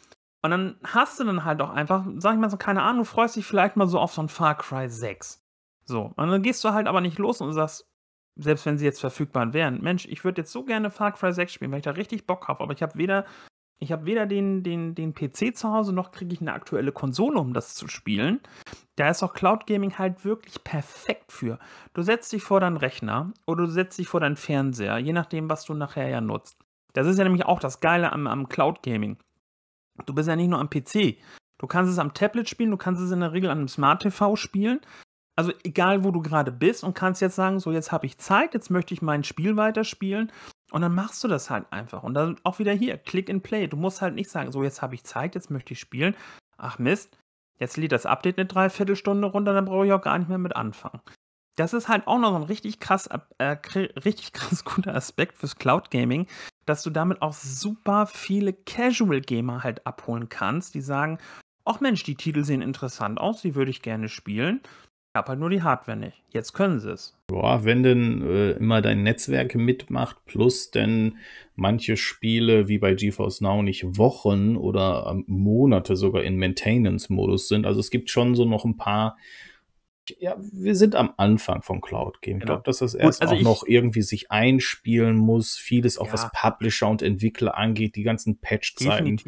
Und dann hast du dann halt auch einfach, sag ich mal so, keine Ahnung, du freust dich vielleicht mal so auf so ein Far Cry 6. So. Und dann gehst du halt aber nicht los und sagst, selbst wenn sie jetzt verfügbar wären, Mensch, ich würde jetzt so gerne Far Cry 6 spielen, weil ich da richtig Bock habe, aber ich habe weder, ich habe weder den, den, den PC zu Hause, noch kriege ich eine aktuelle Konsole, um das zu spielen. Da ist auch Cloud Gaming halt wirklich perfekt für. Du setzt dich vor deinen Rechner oder du setzt dich vor deinen Fernseher, je nachdem, was du nachher ja nutzt. Das ist ja nämlich auch das Geile am, am Cloud Gaming. Du bist ja nicht nur am PC. Du kannst es am Tablet spielen, du kannst es in der Regel an einem Smart TV spielen. Also egal, wo du gerade bist und kannst jetzt sagen, so jetzt habe ich Zeit, jetzt möchte ich mein Spiel weiterspielen. Und dann machst du das halt einfach. Und dann auch wieder hier, Click and Play. Du musst halt nicht sagen, so jetzt habe ich Zeit, jetzt möchte ich spielen. Ach Mist, jetzt lädt das Update eine Dreiviertelstunde runter, dann brauche ich auch gar nicht mehr mit anfangen. Das ist halt auch noch ein richtig krass, äh, richtig (laughs) krass guter Aspekt fürs Cloud Gaming, dass du damit auch super viele Casual-Gamer halt abholen kannst, die sagen, ach Mensch, die Titel sehen interessant aus, die würde ich gerne spielen. Ich habe halt nur die Hardware nicht. Jetzt können sie es. Ja, wenn denn äh, immer dein Netzwerk mitmacht, plus denn manche Spiele wie bei GeForce Now nicht Wochen oder ähm, Monate sogar in Maintenance-Modus sind. Also es gibt schon so noch ein paar ja, wir sind am Anfang von Cloud Game. Ich genau. glaube, dass das erst also auch noch irgendwie sich einspielen muss. Vieles auch ja. was Publisher und Entwickler angeht, die ganzen Patch-Zeiten.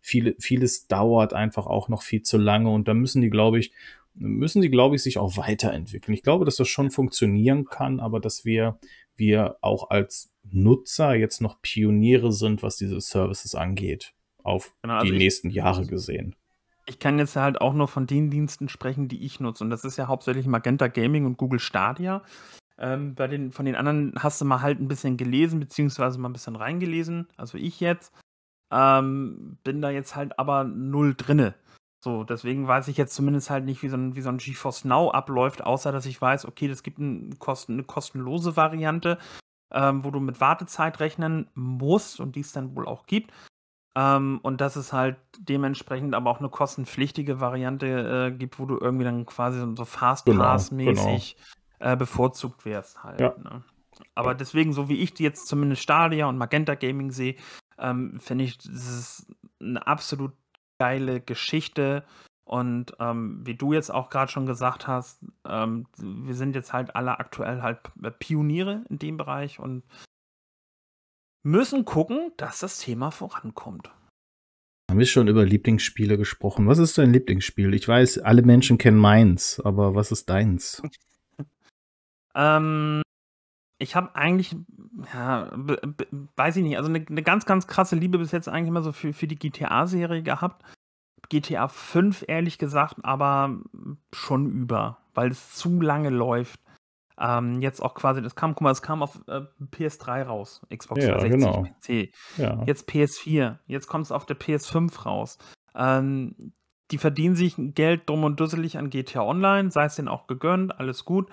Viele, vieles dauert einfach auch noch viel zu lange und da müssen die, glaube ich, müssen die, glaube ich, sich auch weiterentwickeln. Ich glaube, dass das schon funktionieren kann, aber dass wir, wir auch als Nutzer jetzt noch Pioniere sind, was diese Services angeht, auf genau, also die nächsten Jahre gesehen. Ich kann jetzt halt auch nur von den Diensten sprechen, die ich nutze. Und das ist ja hauptsächlich Magenta Gaming und Google Stadia. Ähm, bei den, von den anderen hast du mal halt ein bisschen gelesen, beziehungsweise mal ein bisschen reingelesen. Also ich jetzt. Ähm, bin da jetzt halt aber null drinne. So, deswegen weiß ich jetzt zumindest halt nicht, wie so ein, wie so ein GeForce Now abläuft, außer dass ich weiß, okay, das gibt ein Kosten, eine kostenlose Variante, ähm, wo du mit Wartezeit rechnen musst und die es dann wohl auch gibt. Ähm, und dass es halt dementsprechend aber auch eine kostenpflichtige Variante äh, gibt, wo du irgendwie dann quasi so genau, Fastpass-mäßig genau. äh, bevorzugt wärst halt. Ja. Ne? Aber deswegen, so wie ich die jetzt zumindest Stadia und Magenta Gaming sehe, ähm, finde ich, das ist eine absolut geile Geschichte. Und ähm, wie du jetzt auch gerade schon gesagt hast, ähm, wir sind jetzt halt alle aktuell halt Pioniere in dem Bereich und müssen gucken, dass das Thema vorankommt. Haben wir schon über Lieblingsspiele gesprochen? Was ist dein Lieblingsspiel? Ich weiß, alle Menschen kennen meins, aber was ist deins? (laughs) ähm, ich habe eigentlich, ja, weiß ich nicht, also eine, eine, ganz, ganz krasse Liebe bis jetzt eigentlich immer so für, für die GTA-Serie gehabt. GTA 5, ehrlich gesagt, aber schon über, weil es zu lange läuft. Ähm, jetzt auch quasi, das kam, guck mal, es kam auf äh, PS3 raus, Xbox ja, 360, genau. PC. Ja. Jetzt PS4, jetzt kommt es auf der PS5 raus. Ähm, die verdienen sich Geld dumm und dusselig an GTA Online, sei es denen auch gegönnt, alles gut.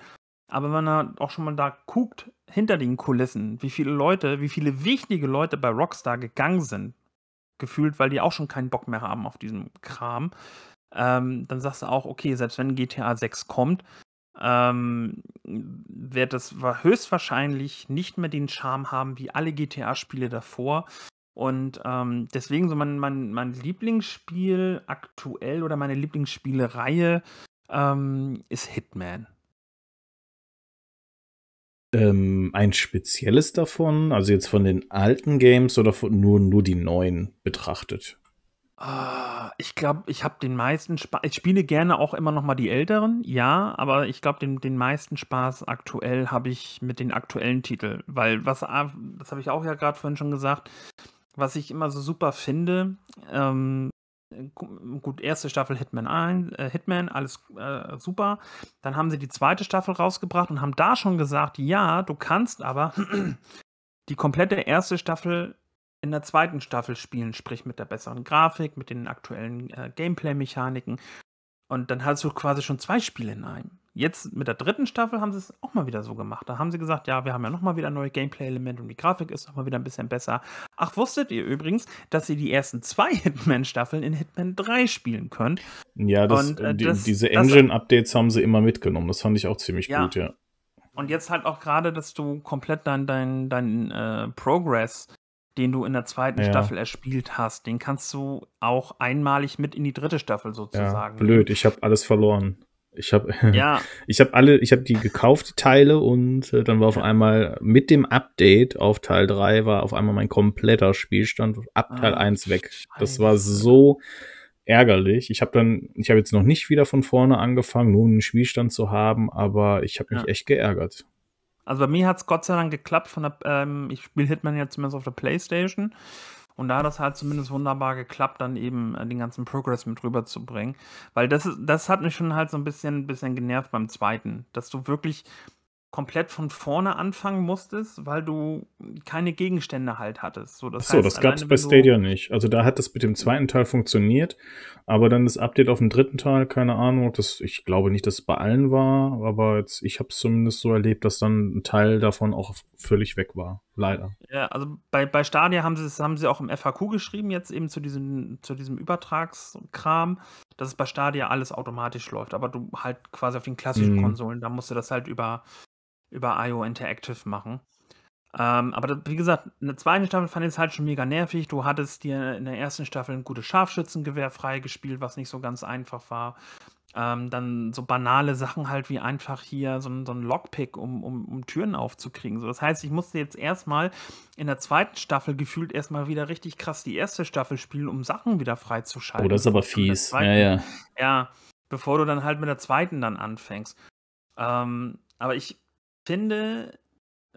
Aber wenn man auch schon mal da guckt, hinter den Kulissen, wie viele Leute, wie viele wichtige Leute bei Rockstar gegangen sind, gefühlt, weil die auch schon keinen Bock mehr haben auf diesen Kram, ähm, dann sagst du auch, okay, selbst wenn GTA 6 kommt, ähm, wird es höchstwahrscheinlich nicht mehr den Charme haben wie alle GTA-Spiele davor. Und ähm, deswegen so mein, mein, mein Lieblingsspiel aktuell oder meine Lieblingsspielereihe ähm, ist Hitman. Ähm, ein spezielles davon, also jetzt von den alten Games oder nur, nur die neuen betrachtet? Ah, ich glaube, ich habe den meisten Spaß. Ich spiele gerne auch immer noch mal die älteren, ja, aber ich glaube, den, den meisten Spaß aktuell habe ich mit den aktuellen Titeln. Weil was, das habe ich auch ja gerade vorhin schon gesagt, was ich immer so super finde, ähm, gut, erste Staffel Hitman 1, äh, Hitman, alles äh, super. Dann haben sie die zweite Staffel rausgebracht und haben da schon gesagt, ja, du kannst aber (clears throat) die komplette erste Staffel in der zweiten Staffel spielen, sprich mit der besseren Grafik, mit den aktuellen äh, Gameplay-Mechaniken. Und dann hast du quasi schon zwei Spiele in einem. Jetzt mit der dritten Staffel haben sie es auch mal wieder so gemacht. Da haben sie gesagt, ja, wir haben ja nochmal wieder neue Gameplay-Elemente und die Grafik ist nochmal wieder ein bisschen besser. Ach, wusstet ihr übrigens, dass ihr die ersten zwei (laughs) Hitman-Staffeln in Hitman 3 spielen könnt? Ja, das, und, äh, die, das, diese Engine-Updates haben sie immer mitgenommen. Das fand ich auch ziemlich ja. gut, ja. Und jetzt halt auch gerade, dass du komplett dein, dein, dein äh, Progress den du in der zweiten ja. Staffel erspielt hast, den kannst du auch einmalig mit in die dritte Staffel sozusagen. Ja, blöd, ich habe alles verloren. Ich habe ja. (laughs) ich habe alle, ich habe die gekauft, die Teile und äh, dann war auf einmal mit dem Update auf Teil 3 war auf einmal mein kompletter Spielstand ab Teil ah, 1 weg. Scheiße. Das war so ärgerlich. Ich habe dann ich habe jetzt noch nicht wieder von vorne angefangen, nur einen Spielstand zu haben, aber ich habe mich ja. echt geärgert. Also bei mir hat es Gott sei Dank geklappt. Von der, ähm, ich spiele Hitman ja zumindest auf der Playstation. Und da hat das halt zumindest wunderbar geklappt, dann eben äh, den ganzen Progress mit rüberzubringen. Weil das, das hat mich schon halt so ein bisschen, bisschen genervt beim zweiten. Dass du wirklich komplett von vorne anfangen musstest, weil du keine Gegenstände halt hattest. So, das Achso, das gab es bei Stadia nicht. Also da hat das mit dem zweiten Teil funktioniert, aber dann das Update auf dem dritten Teil, keine Ahnung, das, ich glaube nicht, dass es bei allen war, aber jetzt, ich habe es zumindest so erlebt, dass dann ein Teil davon auch völlig weg war. Leider. Ja, also bei, bei Stadia haben sie es haben sie auch im FAQ geschrieben, jetzt eben zu diesem, zu diesem Übertragskram, dass es bei Stadia alles automatisch läuft. Aber du halt quasi auf den klassischen Mhm. Konsolen, da musst du das halt über, über IO Interactive machen. Ähm, aber das, wie gesagt, in der zweiten Staffel fand ich es halt schon mega nervig. Du hattest dir in der ersten Staffel ein gutes Scharfschützengewehr freigespielt, was nicht so ganz einfach war. Ähm, dann so banale Sachen halt wie einfach hier so ein, so ein Lockpick, um, um, um Türen aufzukriegen. So, das heißt, ich musste jetzt erstmal in der zweiten Staffel gefühlt erstmal wieder richtig krass die erste Staffel spielen, um Sachen wieder freizuschalten. Oh, das ist aber fies. Ja, ja. ja, bevor du dann halt mit der zweiten dann anfängst. Ähm, aber ich finde,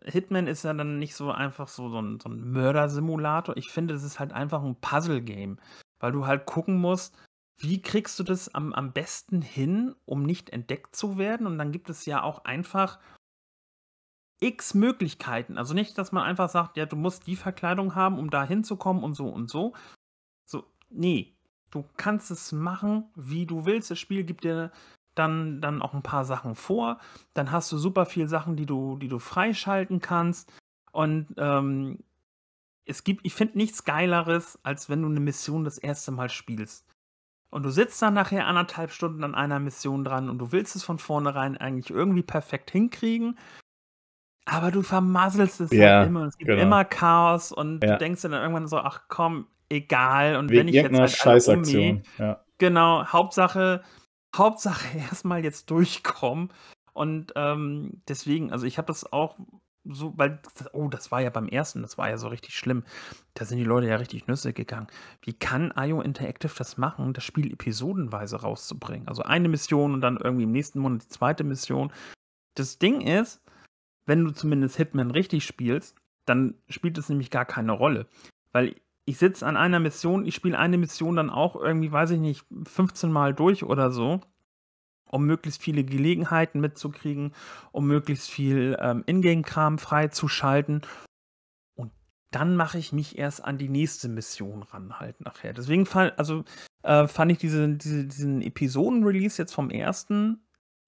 Hitman ist ja dann nicht so einfach so, so ein, so ein Mördersimulator. Ich finde, es ist halt einfach ein Puzzle-Game, weil du halt gucken musst, wie kriegst du das am, am besten hin, um nicht entdeckt zu werden? Und dann gibt es ja auch einfach x Möglichkeiten. Also nicht, dass man einfach sagt, ja, du musst die Verkleidung haben, um da hinzukommen und so und so. So, nee. Du kannst es machen, wie du willst. Das Spiel gibt dir dann, dann auch ein paar Sachen vor. Dann hast du super viel Sachen, die du, die du freischalten kannst. Und ähm, es gibt, ich finde nichts Geileres, als wenn du eine Mission das erste Mal spielst. Und du sitzt dann nachher anderthalb Stunden an einer Mission dran und du willst es von vornherein eigentlich irgendwie perfekt hinkriegen. Aber du vermasselst es Ja, halt immer. Es gibt genau. immer Chaos und Ja. du denkst dir dann irgendwann so, ach komm, egal. Und Wegen wenn ich jetzt halt Scheißaktion. Ja. Genau, Hauptsache, Hauptsache (laughs) erstmal jetzt durchkommen. Und ähm, deswegen, also ich habe das auch so, weil, oh, das war ja beim ersten, das war ja so richtig schlimm. Da sind die Leute ja richtig Nüsse gegangen. Wie kann IO Interactive das machen, das Spiel episodenweise rauszubringen? Also eine Mission und dann irgendwie im nächsten Monat die zweite Mission. Das Ding ist, wenn du zumindest Hitman richtig spielst, dann spielt es nämlich gar keine Rolle. Weil ich sitze an einer Mission, ich spiele eine Mission dann auch irgendwie, weiß ich nicht, 15 Mal durch oder so, um möglichst viele Gelegenheiten mitzukriegen, um möglichst viel ähm, Ingame-Kram freizuschalten. Und dann mache ich mich erst an die nächste Mission ran halt nachher. Deswegen fand, also, äh, fand ich diese, diese, diesen Episoden-Release jetzt vom ersten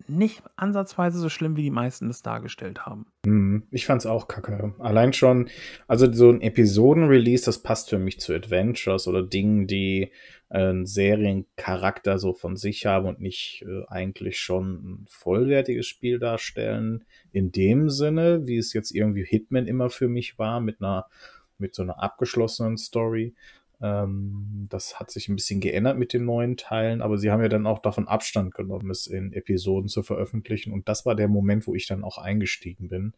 nicht ansatzweise so schlimm, wie die meisten das dargestellt haben. Mhm. Ich fand's auch kacke. Allein schon, also so ein Episoden-Release, das passt für mich zu Adventures oder Dingen, die äh, einen Seriencharakter so von sich haben und nicht äh, eigentlich schon ein vollwertiges Spiel darstellen. In dem Sinne, wie es jetzt irgendwie Hitman immer für mich war, mit einer, mit so einer abgeschlossenen Story. Ähm, das hat sich ein bisschen geändert mit den neuen Teilen, aber sie haben ja dann auch davon Abstand genommen, es in Episoden zu veröffentlichen. Und das war der Moment, wo ich dann auch eingestiegen bin.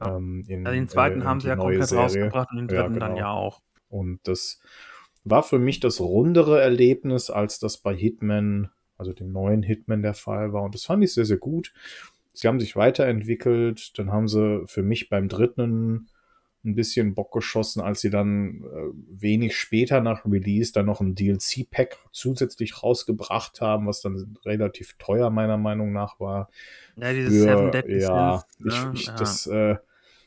Ja. Ähm, in, Also den zweiten äh, haben sie ja komplett Serie. rausgebracht und den Ja, dritten dann genau. ja auch. Und das war für mich das rundere Erlebnis, als das bei Hitman, also dem neuen Hitman der Fall war. Und das fand ich sehr, sehr gut. Sie haben sich weiterentwickelt. Dann haben sie für mich beim dritten ein bisschen Bock geschossen, als sie dann äh, wenig später nach Release dann noch ein DLC-Pack zusätzlich rausgebracht haben, was dann relativ teuer meiner Meinung nach war. Ja, dieses Für- Seven Deadly ja, Sins, ich, ne? ich, Ja. das, äh,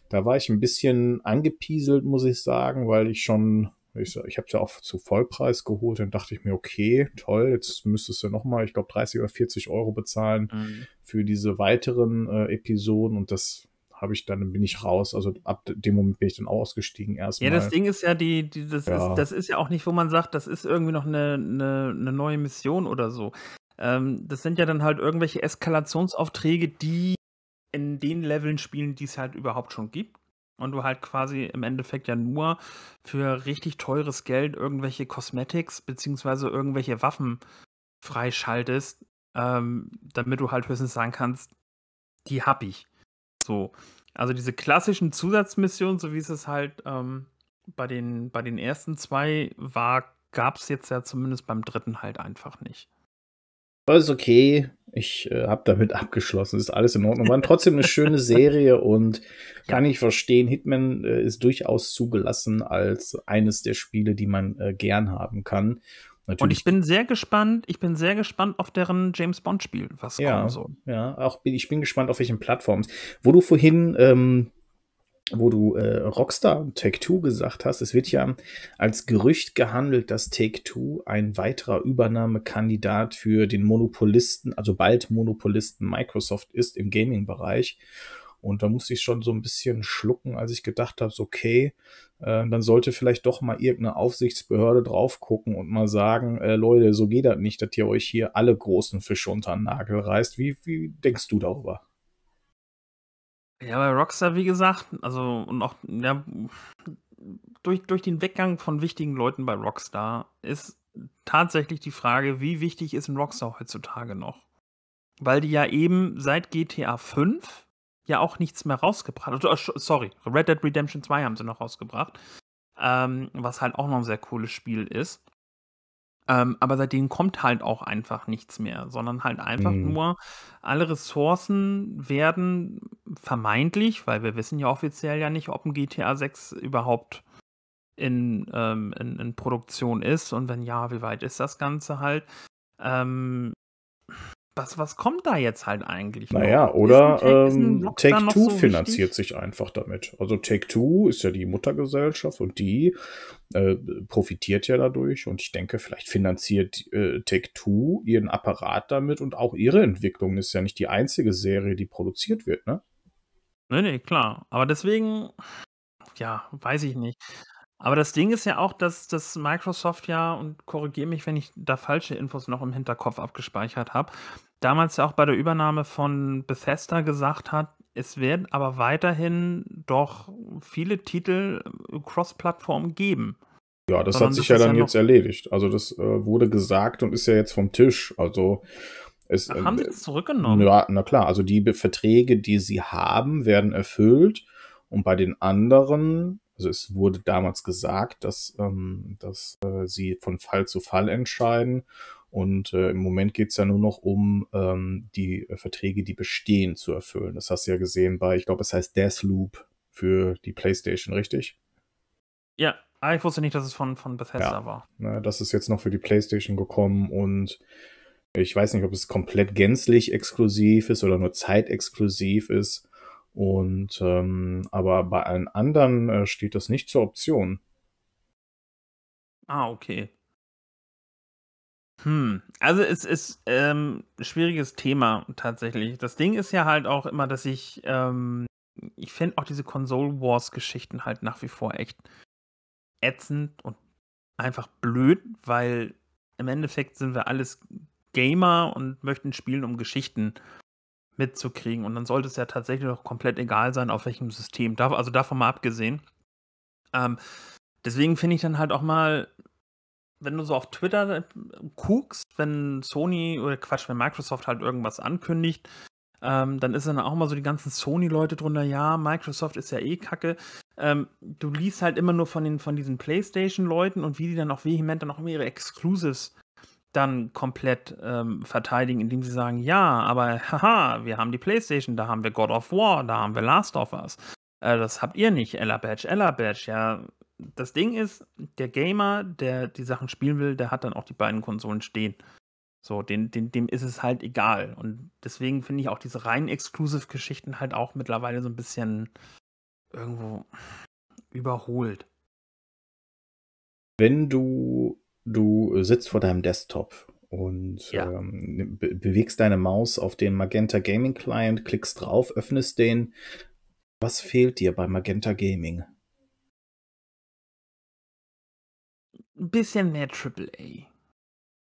da war ich ein bisschen angepieselt, muss ich sagen, weil ich schon, ich, ich habe ja auch zu Vollpreis geholt, dann dachte ich mir, okay, toll, jetzt müsstest du nochmal, ich glaube, 30 oder 40 Euro bezahlen Mhm. für diese weiteren äh, Episoden und das habe ich dann, bin ich raus. Also ab dem Moment bin ich dann ausgestiegen Ja, erstmal. das Ding ist ja, die, die, das, Ja. Ist, das ist ja auch nicht, wo man sagt, das ist irgendwie noch eine, eine, eine neue Mission oder so. Ähm, das sind ja dann halt irgendwelche Eskalationsaufträge, die in den Leveln spielen, die es halt überhaupt schon gibt. Und du halt quasi im Endeffekt ja nur für richtig teures Geld irgendwelche Cosmetics beziehungsweise irgendwelche Waffen freischaltest, ähm, damit du halt höchstens sagen kannst, die hab ich. So. Also diese klassischen Zusatzmissionen, so wie es es halt ähm, bei, den, bei den ersten zwei war, gab es jetzt ja zumindest beim dritten halt einfach nicht. Ist okay. Ich äh, habe damit (laughs) abgeschlossen. Ist alles in Ordnung. War trotzdem eine schöne Serie und (laughs) kann ich verstehen. Hitman äh, ist durchaus zugelassen als eines der Spiele, die man äh, gern haben kann. Und Natürlich, ich bin sehr gespannt, ich bin sehr gespannt auf deren James Bond-Spiel, was ja, kommen soll. ja, auch bin, ich bin gespannt, auf welchen Plattformen. Wo du vorhin, ähm, wo du äh, Rockstar und Take-Two gesagt hast, es wird ja als Gerücht gehandelt, dass Take-Two ein weiterer Übernahmekandidat für den Monopolisten, also bald Monopolisten Microsoft ist im Gaming-Bereich. Und da musste ich schon so ein bisschen schlucken, als ich gedacht habe, so, okay, äh, dann sollte vielleicht doch mal irgendeine Aufsichtsbehörde drauf gucken und mal sagen, äh, Leute, so geht das nicht, dass ihr euch hier alle großen Fische unter den Nagel reißt. Wie, wie denkst du darüber? Ja, bei Rockstar, wie gesagt, also und auch ja, durch, durch den Weggang von wichtigen Leuten bei Rockstar ist tatsächlich die Frage, wie wichtig ist ein Rockstar heutzutage noch? Weil die ja eben seit GTA 5 ja auch nichts mehr rausgebracht. Sorry, Red Dead Redemption 2 haben sie noch rausgebracht. Ähm, was halt auch noch ein sehr cooles Spiel ist. Ähm, aber seitdem kommt halt auch einfach nichts mehr, sondern halt einfach mhm. nur, alle Ressourcen werden vermeintlich, weil wir wissen ja offiziell ja nicht, ob ein GTA 6 überhaupt in, ähm, in, in, Produktion ist und wenn ja, wie weit ist das Ganze halt? Ähm, was, was kommt da jetzt halt eigentlich? Naja, noch? oder ähm, Take-Two so finanziert wichtig? sich einfach damit. Also Take-Two ist ja die Muttergesellschaft und die äh, profitiert ja dadurch und ich denke, vielleicht finanziert äh, Take-Two ihren Apparat damit und auch ihre Entwicklung ist ja nicht die einzige Serie, die produziert wird, ne? Nee, nee, klar. Aber deswegen, ja, weiß ich nicht. Aber das Ding ist ja auch, dass, dass Microsoft ja, und korrigiere mich, wenn ich da falsche Infos noch im Hinterkopf abgespeichert habe, damals ja auch bei der Übernahme von Bethesda gesagt hat, es werden aber weiterhin doch viele Titel äh, Cross-Plattform geben. Ja, das Sondern hat sich das ja dann ja jetzt erledigt. Also das äh, wurde gesagt und ist ja jetzt vom Tisch. Also es, Ach, haben sie das zurückgenommen? Ja, na klar. Also die Verträge, die sie haben, werden erfüllt. Und bei den anderen also es wurde damals gesagt, dass, ähm, dass äh, sie von Fall zu Fall entscheiden. Und äh, im Moment geht es ja nur noch um ähm, die äh, Verträge, die bestehen, zu erfüllen. Das hast du ja gesehen bei, ich glaube, es heißt Deathloop für die PlayStation, richtig? Ja, ah, ich wusste nicht, dass es von, von Bethesda ja, war. Ne, das ist jetzt noch für die PlayStation gekommen und ich weiß nicht, ob es komplett gänzlich exklusiv ist oder nur zeitexklusiv ist. Und ähm, aber bei allen anderen äh, steht das nicht zur Option. Ah, okay. Hm, also es ist ähm, schwieriges Thema tatsächlich. Das Ding ist ja halt auch immer, dass ich, ähm, ich finde auch diese Console Wars Geschichten halt nach wie vor echt ätzend und einfach blöd, weil im Endeffekt sind wir alles Gamer und möchten spielen, um Geschichten mitzukriegen. Und dann sollte es ja tatsächlich auch komplett egal sein, auf welchem System. also davon mal abgesehen. Ähm, deswegen finde ich dann halt auch mal, wenn du so auf Twitter äh, guckst, wenn Sony oder Quatsch, wenn Microsoft halt irgendwas ankündigt, ähm, dann ist dann auch mal so die ganzen Sony-Leute drunter, ja, Microsoft ist ja eh kacke. Ähm, du liest halt immer nur von, den, von diesen PlayStation-Leuten und wie die dann auch vehement dann auch immer ihre Exclusives dann komplett ähm, verteidigen, indem sie sagen, ja, aber (laughs) haha, wir haben die PlayStation, da haben wir God of War, da haben wir Last of Us. Äh, das habt ihr nicht, Ella Badge, Ella Badge. Ja, das Ding ist, der Gamer, der die Sachen spielen will, der hat dann auch die beiden Konsolen stehen. So, den, den, dem ist es halt egal. Und deswegen finde ich auch diese rein Exclusive-Geschichten halt auch mittlerweile so ein bisschen irgendwo überholt. Wenn du Du sitzt vor deinem Desktop und ja. ähm, be bewegst deine Maus auf den Magenta Gaming Client, klickst drauf, öffnest den. Was fehlt dir bei Magenta Gaming? Ein bisschen mehr AAA.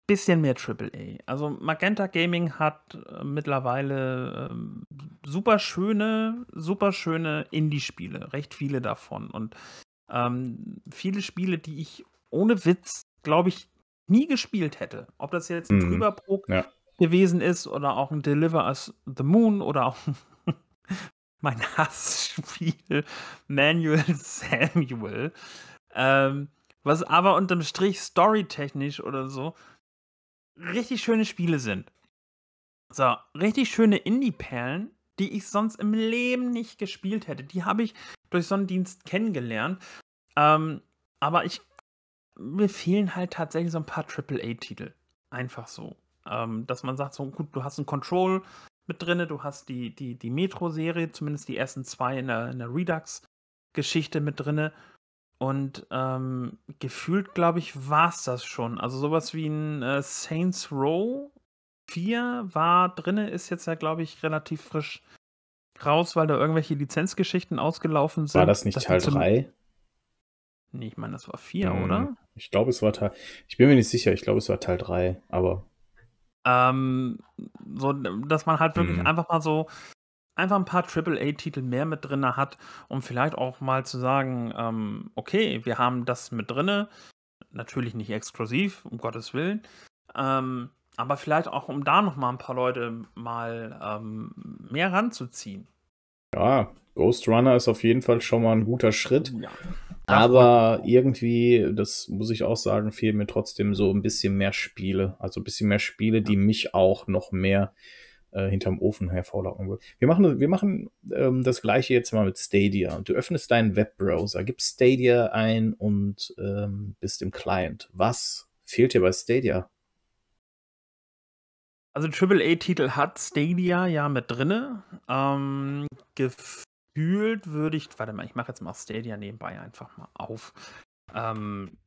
Bisschen mehr AAA. Also Magenta Gaming hat äh, mittlerweile ähm, super schöne, super schöne Indie-Spiele, recht viele davon. Und ähm, viele Spiele, die ich ohne Witz glaube ich, nie gespielt hätte. Ob das jetzt ein mhm. Trüberbrook ja. gewesen ist oder auch ein Deliver as the Moon oder auch (laughs) mein Hassspiel (laughs) Manuel Samuel. Ähm, was aber unterm Strich storytechnisch oder so richtig schöne Spiele sind. So, richtig schöne Indie-Perlen, die ich sonst im Leben nicht gespielt hätte. Die habe ich durch so einen Dienst kennengelernt. Ähm, aber ich mir fehlen halt tatsächlich so ein paar AAA-Titel. Einfach so. Ähm, dass man sagt, so gut, du hast ein Control mit drin, du hast die, die, die Metro-Serie, zumindest die ersten zwei in der, in der Redux-Geschichte mit drin. Und ähm, gefühlt, glaube ich, war es das schon. Also sowas wie ein äh, Saints Row 4 war drin, ist jetzt ja, glaube ich, relativ frisch raus, weil da irgendwelche Lizenzgeschichten ausgelaufen sind. War das nicht Teil 3? Nee, ich meine, das war 4, hm, oder? Ich glaube, es war Teil. Ich bin mir nicht sicher, ich glaube, es war Teil 3, aber. Ähm, so, dass man halt wirklich hm. einfach mal so einfach ein paar AAA-Titel mehr mit drin hat, um vielleicht auch mal zu sagen, ähm, okay, wir haben das mit drin, natürlich nicht exklusiv, um Gottes Willen, ähm, aber vielleicht auch, um da noch mal ein paar Leute mal ähm, mehr ranzuziehen. Ja, Ghost Runner ist auf jeden Fall schon mal ein guter Schritt. Ja. Aber irgendwie, das muss ich auch sagen, fehlen mir trotzdem so ein bisschen mehr Spiele. Also ein bisschen mehr Spiele, die mich auch noch mehr äh, hinterm Ofen hervorlocken würden. Wir machen, wir machen ähm, das gleiche jetzt mal mit Stadia. Du öffnest deinen Webbrowser, gibst Stadia ein und ähm, bist im Client. Was fehlt dir bei Stadia? Also AAA-Titel hat Stadia ja mit drinne. Ähm, gefühlt würde ich, warte mal, ich mache jetzt mal Stadia nebenbei einfach mal auf. Ähm,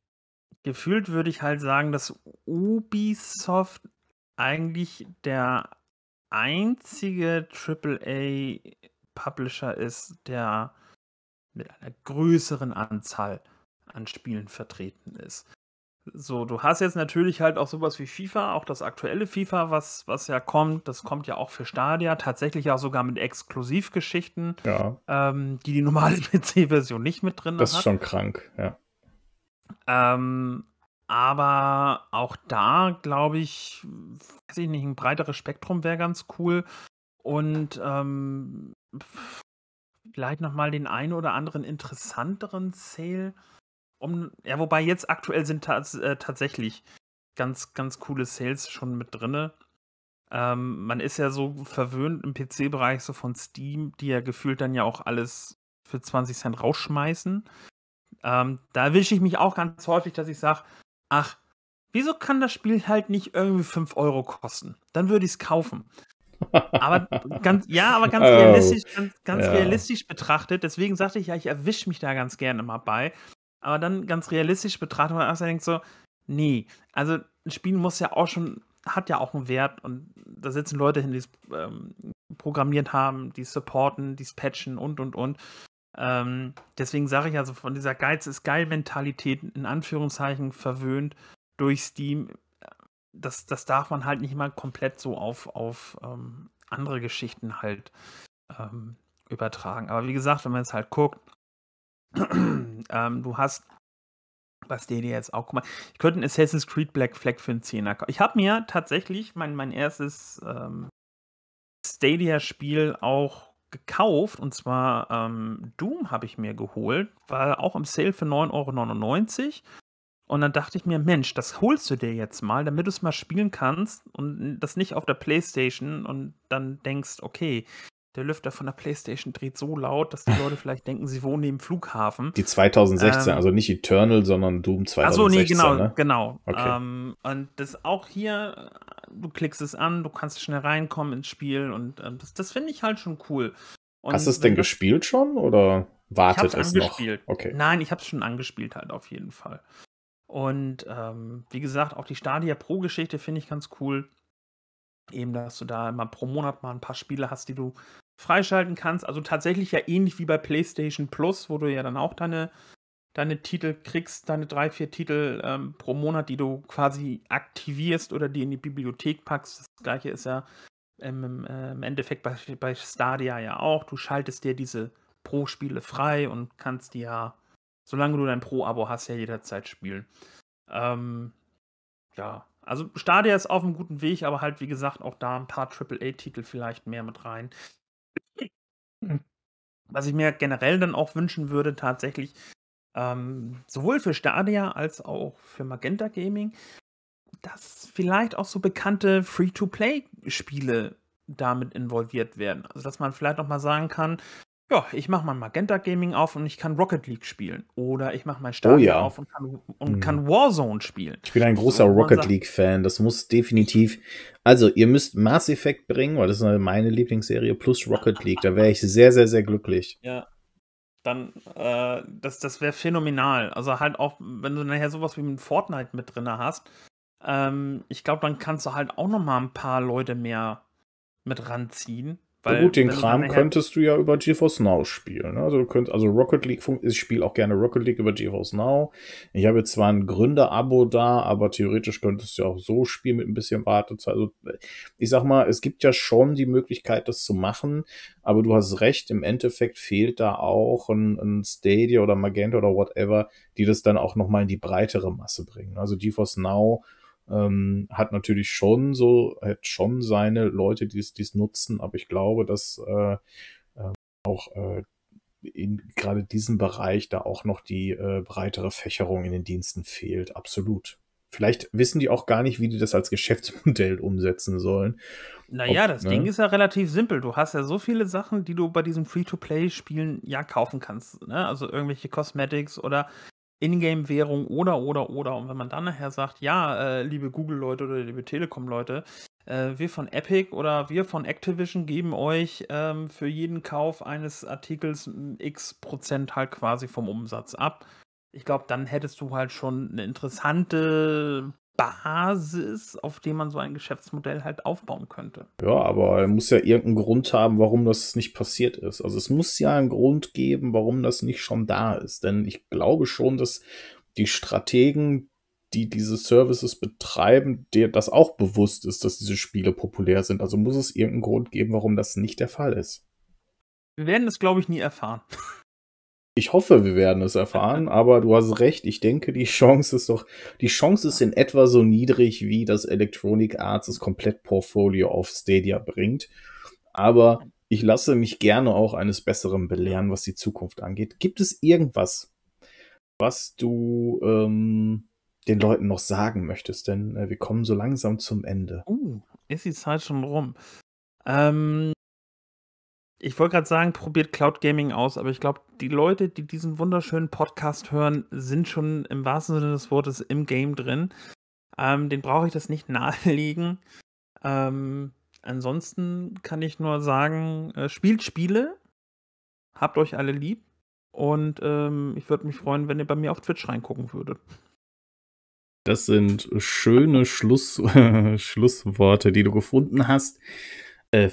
gefühlt würde ich halt sagen, dass Ubisoft eigentlich der einzige AAA-Publisher ist, der mit einer größeren Anzahl an Spielen vertreten ist. So, du hast jetzt natürlich halt auch sowas wie FIFA, auch das aktuelle FIFA, was, was ja kommt, das kommt ja auch für Stadia, tatsächlich auch sogar mit Exklusivgeschichten, ja. ähm, die die normale (laughs) PC-Version nicht mit drin das hat. Das ist schon krank, ja. Ähm, aber auch da, glaube ich, weiß ich nicht, ein breiteres Spektrum wäre ganz cool. Und ähm, vielleicht nochmal den einen oder anderen interessanteren Sale um, ja, wobei jetzt aktuell sind tats äh, tatsächlich ganz, ganz coole Sales schon mit drinne. Ähm, man ist ja so verwöhnt im PC-Bereich so von Steam, die ja gefühlt dann ja auch alles für 20 Cent rausschmeißen. Ähm, da erwische ich mich auch ganz häufig, dass ich sage, ach, wieso kann das Spiel halt nicht irgendwie 5 Euro kosten? Dann würde ich es kaufen. aber (laughs) ganz, ja, aber ganz oh, realistisch, ganz, ganz ja. realistisch betrachtet, deswegen sagte ich ja, ich erwische mich da ganz gerne mal bei aber dann ganz realistisch betrachtet man denkt so, nee, also ein Spiel muss ja auch schon, hat ja auch einen Wert und da sitzen Leute hin, die es ähm, programmiert haben, die es supporten, die es patchen und und und. Ähm, deswegen sage ich also von dieser Geiz ist geil Mentalität in Anführungszeichen verwöhnt durch Steam. Das, das darf man halt nicht mal komplett so auf, auf ähm, andere Geschichten halt ähm, übertragen. Aber wie gesagt, wenn man jetzt halt guckt, (clears throat) ähm, du hast bei Stadia jetzt auch, mal, ich könnte ein Assassin's Creed Black Flag für einen Zehner kaufen. Ich habe mir tatsächlich mein, mein erstes ähm, Stadia-Spiel auch gekauft und zwar ähm, Doom habe ich mir geholt, war auch im Sale für 9,99 Euro. Und dann dachte ich mir, Mensch, das holst du dir jetzt mal, damit du es mal spielen kannst und das nicht auf der Playstation und dann denkst, okay, der Lüfter von der Playstation dreht so laut, dass die (laughs) Leute vielleicht denken, sie wohnen im Flughafen. Die 2016, ähm, also nicht Eternal, sondern Doom 2016. Achso, nee, genau, ne? genau. Okay. Ähm, und das auch hier, du klickst es an, du kannst schnell reinkommen ins Spiel und ähm, das, das finde ich halt schon cool. Und Hast du es denn gespielt schon oder wartet es noch? Okay. Nein, ich habe es schon angespielt halt auf jeden Fall. Und ähm, wie gesagt, auch die Stadia Pro-Geschichte finde ich ganz cool. Eben, dass du da immer pro Monat mal ein paar Spiele hast, die du freischalten kannst. Also tatsächlich ja ähnlich wie bei PlayStation Plus, wo du ja dann auch deine, deine Titel kriegst, deine drei, vier Titel ähm, pro Monat, die du quasi aktivierst oder die in die Bibliothek packst. Das gleiche ist ja ähm, im Endeffekt bei, bei Stadia ja auch. Du schaltest dir diese Pro-Spiele frei und kannst die ja, solange du dein Pro-Abo hast, ja jederzeit spielen. Ähm, ja, also Stadia ist auf einem guten Weg, aber halt, wie gesagt, auch da ein paar AAA-Titel vielleicht mehr mit rein. Hm. Was ich mir generell dann auch wünschen würde, tatsächlich, ähm, sowohl für Stadia als auch für Magenta Gaming, dass vielleicht auch so bekannte Free-to-Play-Spiele damit involviert werden. Also, dass man vielleicht auch mal sagen kann, ja, ich mache mal Magenta Gaming auf und ich kann Rocket League spielen. Oder ich mache mein Stadion oh, ja. auf und, kann, und hm. kann, Warzone spielen. Ich bin ein großer so, Rocket League-Fan. Das muss definitiv. Also, ihr müsst Mass Effect bringen, weil das ist meine Lieblingsserie, plus Rocket League. Da wäre ich sehr, sehr, sehr glücklich. Ja. Dann, äh, das, das wäre phänomenal. Also, halt auch, wenn du nachher sowas wie mit Fortnite mit drin hast. Ähm, ich glaube, dann kannst du halt auch noch mal ein paar Leute mehr mit ranziehen Weil, gut, den Kram könntest du ja über GeForce Now spielen. Ne? Also du könntest, also Rocket League, ich spiele auch gerne Rocket League über GeForce Now. Ich habe jetzt zwar ein Gründer-Abo da, aber theoretisch könntest du auch so spielen mit ein bisschen Wartezeit. Also ich sag mal, es gibt ja schon die Möglichkeit, das zu machen, aber du hast recht, im Endeffekt fehlt da auch ein, ein Stadia oder Magenta oder whatever, die das dann auch nochmal in die breitere Masse bringen. Also GeForce Now ähm, hat natürlich schon so, hat schon seine Leute, die es nutzen, aber ich glaube, dass äh, äh, auch äh, in gerade diesem Bereich da auch noch die äh, breitere Fächerung in den Diensten fehlt. Absolut. Vielleicht wissen die auch gar nicht, wie die das als Geschäftsmodell umsetzen sollen. Naja, Ob, das ne? Ding ist ja relativ simpel. Du hast ja so viele Sachen, die du bei diesen Free-to-Play-Spielen ja kaufen kannst. Ne? Also irgendwelche Cosmetics oder Ingame-Währung oder, oder, oder. Und wenn man dann nachher sagt, ja, äh, liebe Google-Leute oder liebe Telekom-Leute, äh, wir von Epic oder wir von Activision geben euch ähm, für jeden Kauf eines Artikels x Prozent halt quasi vom Umsatz ab. Ich glaube, dann hättest du halt schon eine interessante Basis, auf dem man so ein Geschäftsmodell halt aufbauen könnte. Ja, aber er muss ja irgendeinen Grund haben, warum das nicht passiert ist. Also es muss ja einen Grund geben, warum das nicht schon da ist. Denn ich glaube schon, dass die Strategen, die diese Services betreiben, dir das auch bewusst ist, dass diese Spiele populär sind. Also muss es irgendeinen Grund geben, warum das nicht der Fall ist. Wir werden es, glaube ich, nie erfahren. Ich hoffe, wir werden es erfahren, (laughs) aber du hast recht. Ich denke, die Chance ist doch, die Chance ist in etwa so niedrig, wie das Electronic Arts das Komplettportfolio auf Stadia bringt. Aber ich lasse mich gerne auch eines Besseren belehren, was die Zukunft angeht. Gibt es irgendwas, was du ähm, den Leuten noch sagen möchtest? Denn äh, wir kommen so langsam zum Ende. Uh, ist die Zeit schon rum? Ähm, ich wollte gerade sagen, probiert Cloud Gaming aus, aber ich glaube, die Leute, die diesen wunderschönen Podcast hören, sind schon im wahrsten Sinne des Wortes im Game drin. Ähm, den brauche ich das nicht (laughs) nahelegen. Ähm, ansonsten kann ich nur sagen, äh, spielt Spiele, habt euch alle lieb und ähm, ich würde mich freuen, wenn ihr bei mir auf Twitch reingucken würdet. Das sind schöne Schluss, (laughs) Schlussworte, die du gefunden hast.